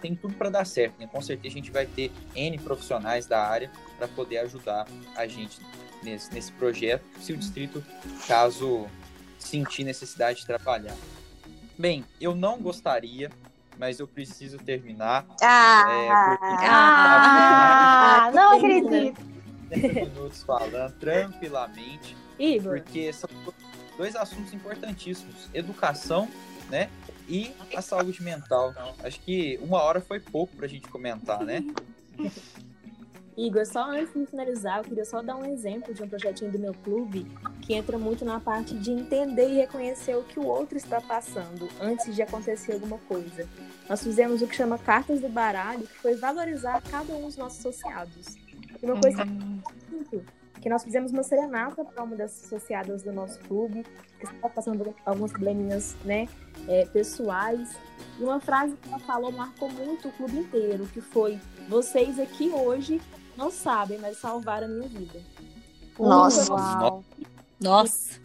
S1: tem tudo para dar certo. Né? Com certeza a gente vai ter N profissionais da área para poder ajudar a gente nesse, nesse projeto, se o distrito, caso sentir necessidade de trabalhar. Bem, eu não gostaria mas eu preciso terminar.
S5: Ah, é, porque... ah, ah não acredito.
S1: 30 minutos falando tranquilamente. Igor. Porque são dois assuntos importantíssimos: educação né? E a saúde mental. Acho que uma hora foi pouco para a gente comentar, né?
S3: Igor, só antes de finalizar, eu queria só dar um exemplo de um projetinho do meu clube que entra muito na parte de entender e reconhecer o que o outro está passando antes de acontecer alguma coisa. Nós fizemos o que chama Cartas do Baralho, que foi valorizar cada um dos nossos associados. E uma coisa muito que nós fizemos uma serenata para uma das associadas do nosso clube, que estava passando alguns probleminhas né, é, pessoais. E uma frase que ela falou marcou muito o clube inteiro, que foi: Vocês aqui hoje não sabem, mas salvaram a minha vida.
S5: Nossa.
S2: Uau. Nossa.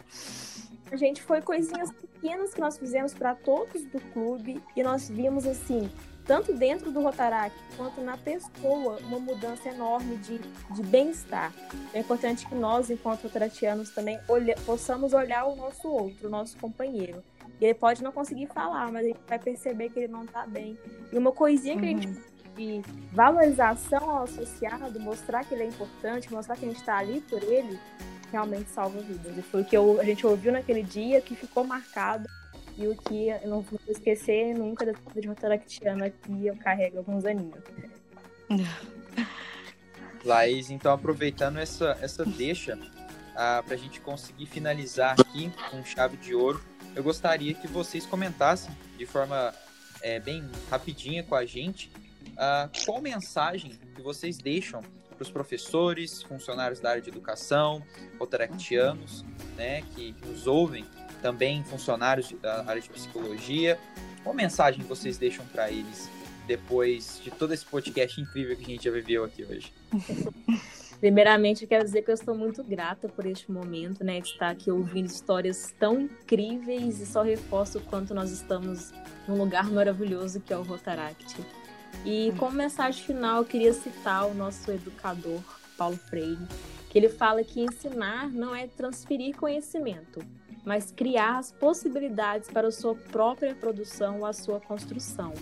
S3: A gente foi coisinhas pequenas que nós fizemos para todos do clube e nós vimos assim, tanto dentro do Rotaract quanto na pessoa, uma mudança enorme de, de bem-estar. É importante que nós, enquanto rotaractianos, também olhe, possamos olhar o nosso outro, o nosso companheiro. E ele pode não conseguir falar, mas a gente vai perceber que ele não está bem. E uma coisinha que a gente de valorização ao associado, mostrar que ele é importante, mostrar que a gente está ali por ele, realmente salva vidas. E foi o que eu, a gente ouviu naquele dia que ficou marcado e o que eu não vou esquecer nunca da vida de rotaractiana aqui eu carrego alguns aninhos.
S1: Laís, então aproveitando essa, essa deixa ah, para a gente conseguir finalizar aqui com chave de ouro, eu gostaria que vocês comentassem de forma é, bem rapidinha com a gente uh, qual mensagem que vocês deixam para os professores, funcionários da área de educação, rotaractianos, né, que, que nos ouvem, também funcionários da área de psicologia. Qual mensagem vocês deixam para eles depois de todo esse podcast incrível que a gente já viveu aqui hoje?
S3: Primeiramente, eu quero dizer que eu estou muito grata por este momento, né, de estar aqui ouvindo histórias tão incríveis e só reforço o quanto nós estamos num lugar maravilhoso que é o Rotaract. E como mensagem final, eu queria citar o nosso educador, Paulo Freire, que ele fala que ensinar não é transferir conhecimento, mas criar as possibilidades para a sua própria produção ou a sua construção.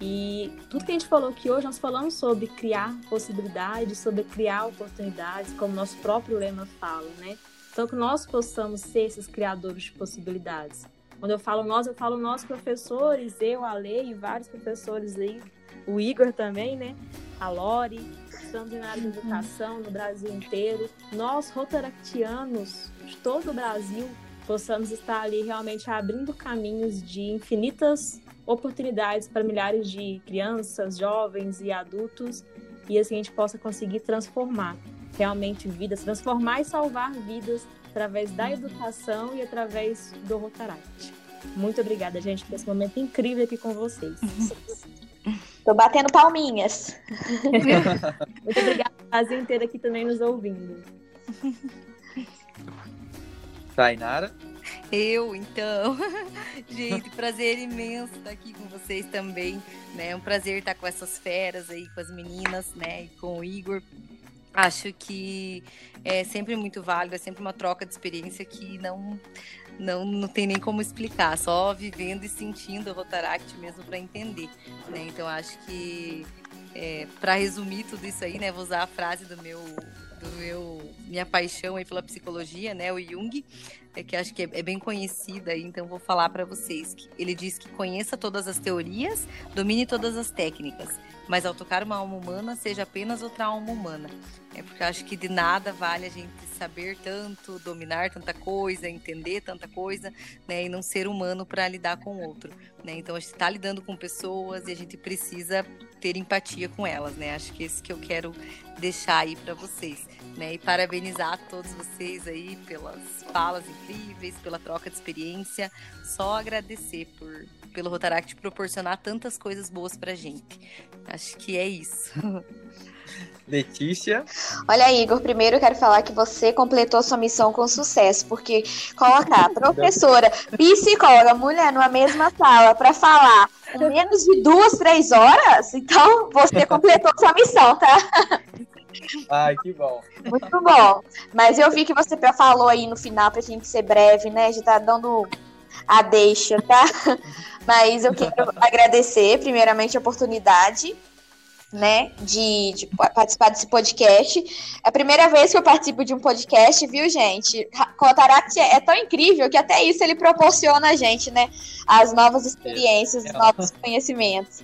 S3: E tudo que a gente falou aqui hoje, nós falamos sobre criar possibilidades, sobre criar oportunidades, como nosso próprio lema fala, né? Então, que nós possamos ser esses criadores de possibilidades. Quando eu falo nós, eu falo nós professores, eu, a Lei e vários professores aí o Igor também, né? A Lori, estamos na área de educação no Brasil inteiro. Nós, rotaractianos de todo o Brasil, possamos estar ali realmente abrindo caminhos de infinitas oportunidades para milhares de crianças, jovens e adultos e assim a gente possa conseguir transformar realmente vidas, transformar e salvar vidas através da educação e através do Rotaract. Muito obrigada, gente, por esse momento incrível aqui com vocês.
S5: Tô batendo palminhas.
S3: Muito obrigada, Brasil inteiro aqui também nos ouvindo.
S1: Tainara?
S2: Eu, então. Gente, prazer imenso estar aqui com vocês também, né? É um prazer estar com essas feras aí, com as meninas, né? E com o Igor. Acho que é sempre muito válido, é sempre uma troca de experiência que não não, não tem nem como explicar, só vivendo e sentindo o Rotaract mesmo para entender. Né? Então acho que é, para resumir tudo isso aí, né, vou usar a frase do meu do meu minha paixão aí pela psicologia, né, o Jung, é que acho que é, é bem conhecida então vou falar para vocês que ele diz que conheça todas as teorias, domine todas as técnicas, mas ao tocar uma alma humana seja apenas outra alma humana. É porque eu acho que de nada vale a gente saber tanto, dominar tanta coisa, entender tanta coisa, né, e não ser humano para lidar com o outro, né? Então a gente está lidando com pessoas e a gente precisa ter empatia com elas, né? Acho que esse que eu quero deixar aí para vocês, né? E parabenizar todos vocês aí pelas falas incríveis, pela troca de experiência. Só agradecer por pelo Rotaract proporcionar tantas coisas boas pra gente. Acho que é isso.
S1: Letícia.
S5: Olha, Igor, primeiro eu quero falar que você completou sua missão com sucesso, porque colocar professora, psicóloga, mulher numa mesma sala para falar em menos de duas, três horas, então você completou sua missão, tá?
S1: Ai, que bom.
S5: Muito bom. Mas eu vi que você falou aí no final pra gente ser breve, né? Já tá dando a deixa, tá? Mas eu quero agradecer, primeiramente, a oportunidade né, de, de, participar desse podcast. É a primeira vez que eu participo de um podcast, viu, gente? Rotaract é, é tão incrível que até isso ele proporciona a gente, né, as novas experiências, os novos conhecimentos.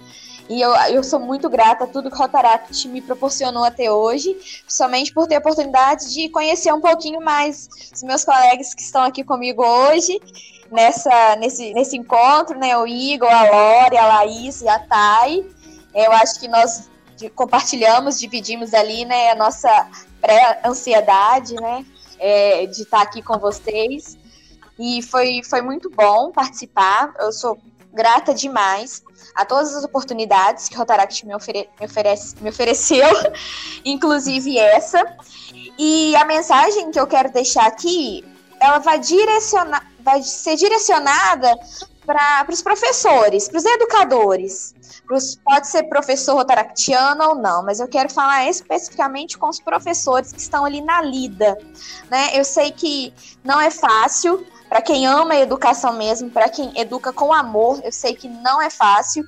S5: E eu, eu sou muito grata a tudo que o Rotaract me proporcionou até hoje, somente por ter a oportunidade de conhecer um pouquinho mais os meus colegas que estão aqui comigo hoje, nessa, nesse, nesse encontro, né? O Igor, a Lore, a Laís e a Thay. Eu acho que nós compartilhamos, dividimos ali, né, a nossa pré-ansiedade, né, é, de estar aqui com vocês. E foi, foi muito bom participar. Eu sou grata demais a todas as oportunidades que o Rotaract me, ofere me, oferece, me ofereceu, inclusive essa. E a mensagem que eu quero deixar aqui, ela vai direcionar, vai ser direcionada para os professores, para os educadores. Pros, pode ser professor rotaractiano ou não, mas eu quero falar especificamente com os professores que estão ali na lida. Né? Eu sei que não é fácil, para quem ama a educação mesmo, para quem educa com amor, eu sei que não é fácil.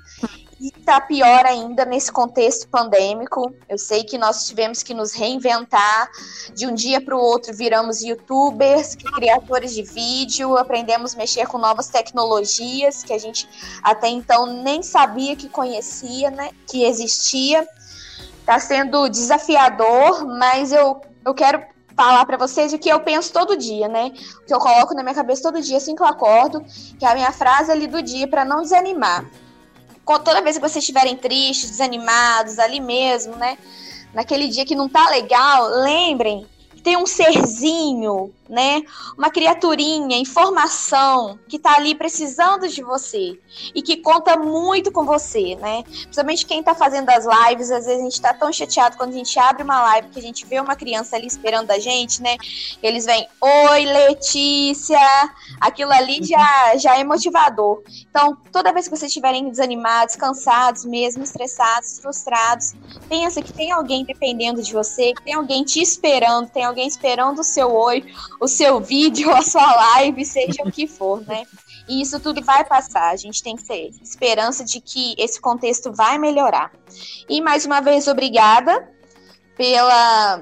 S5: E tá pior ainda nesse contexto pandêmico. Eu sei que nós tivemos que nos reinventar. De um dia para o outro, viramos youtubers, criadores de vídeo, aprendemos a mexer com novas tecnologias que a gente até então nem sabia que conhecia, né? Que existia. Tá sendo desafiador, mas eu, eu quero falar para vocês o que eu penso todo dia, né? O que eu coloco na minha cabeça todo dia assim que eu acordo, que é a minha frase ali do dia para não desanimar. Toda vez que vocês estiverem tristes, desanimados, ali mesmo, né? Naquele dia que não tá legal, lembrem tem um serzinho, né? Uma criaturinha, informação que tá ali precisando de você e que conta muito com você, né? Principalmente quem tá fazendo as lives, às vezes a gente tá tão chateado quando a gente abre uma live que a gente vê uma criança ali esperando a gente, né? Eles vêm, oi Letícia, aquilo ali já, já é motivador. Então, toda vez que vocês estiverem desanimados, cansados mesmo, estressados, frustrados, pensa que tem alguém dependendo de você, que tem alguém te esperando, tem alguém esperando o seu oi, o seu vídeo, a sua live, seja o que for, né? E isso tudo vai passar. A gente tem que ter esperança de que esse contexto vai melhorar. E mais uma vez, obrigada pela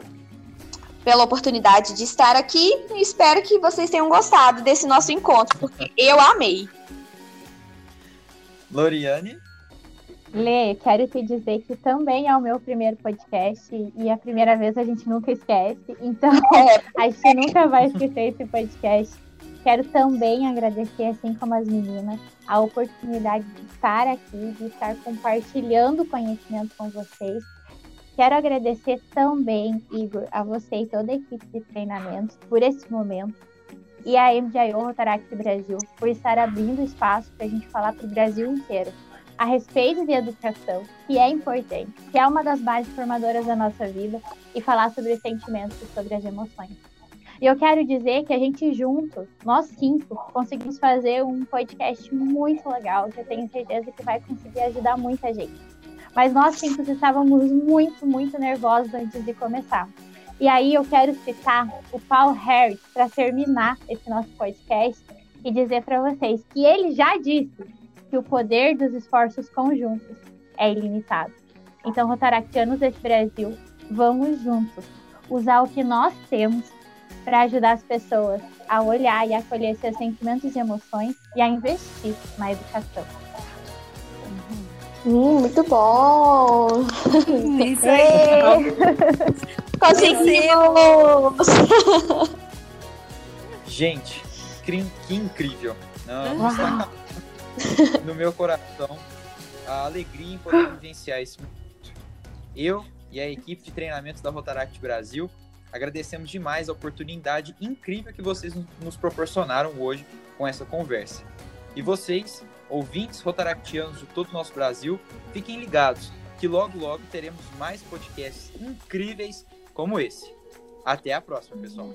S5: pela oportunidade de estar aqui espero que vocês tenham gostado desse nosso encontro, porque eu amei.
S1: Loriane?
S4: Lê, quero te dizer que também é o meu primeiro podcast e a primeira vez a gente nunca esquece, então a gente nunca vai esquecer esse podcast. Quero também agradecer, assim como as meninas, a oportunidade de estar aqui, de estar compartilhando conhecimento com vocês. Quero agradecer também, Igor, a você e toda a equipe de treinamentos por esse momento e a MDIO Rotaract Brasil por estar abrindo espaço para a gente falar para o Brasil inteiro a respeito de educação, que é importante, que é uma das bases formadoras da nossa vida, e falar sobre os sentimentos e sobre as emoções. E eu quero dizer que a gente juntos, nós cinco, conseguimos fazer um podcast muito legal, que eu tenho certeza que vai conseguir ajudar muita gente. Mas nós cinco estávamos muito, muito nervosos antes de começar. E aí eu quero citar o Paul Harris para terminar esse nosso podcast e dizer para vocês que ele já disse que o poder dos esforços conjuntos é ilimitado. Então, Rotaractianos desse Brasil, vamos juntos usar o que nós temos para ajudar as pessoas a olhar e acolher seus sentimentos e emoções e a investir na educação.
S5: Hum, muito bom!
S2: Isso aí!
S5: Conseguimos!
S1: Gente, que, incrível! Não, está no meu coração a alegria em poder vivenciar esse momento. Eu e a equipe de treinamentos da Rotaract Brasil agradecemos demais a oportunidade incrível que vocês nos proporcionaram hoje com essa conversa. E vocês, ouvintes rotaractianos de todo o nosso Brasil, fiquem ligados que logo logo teremos mais podcasts incríveis como esse. Até a próxima, pessoal.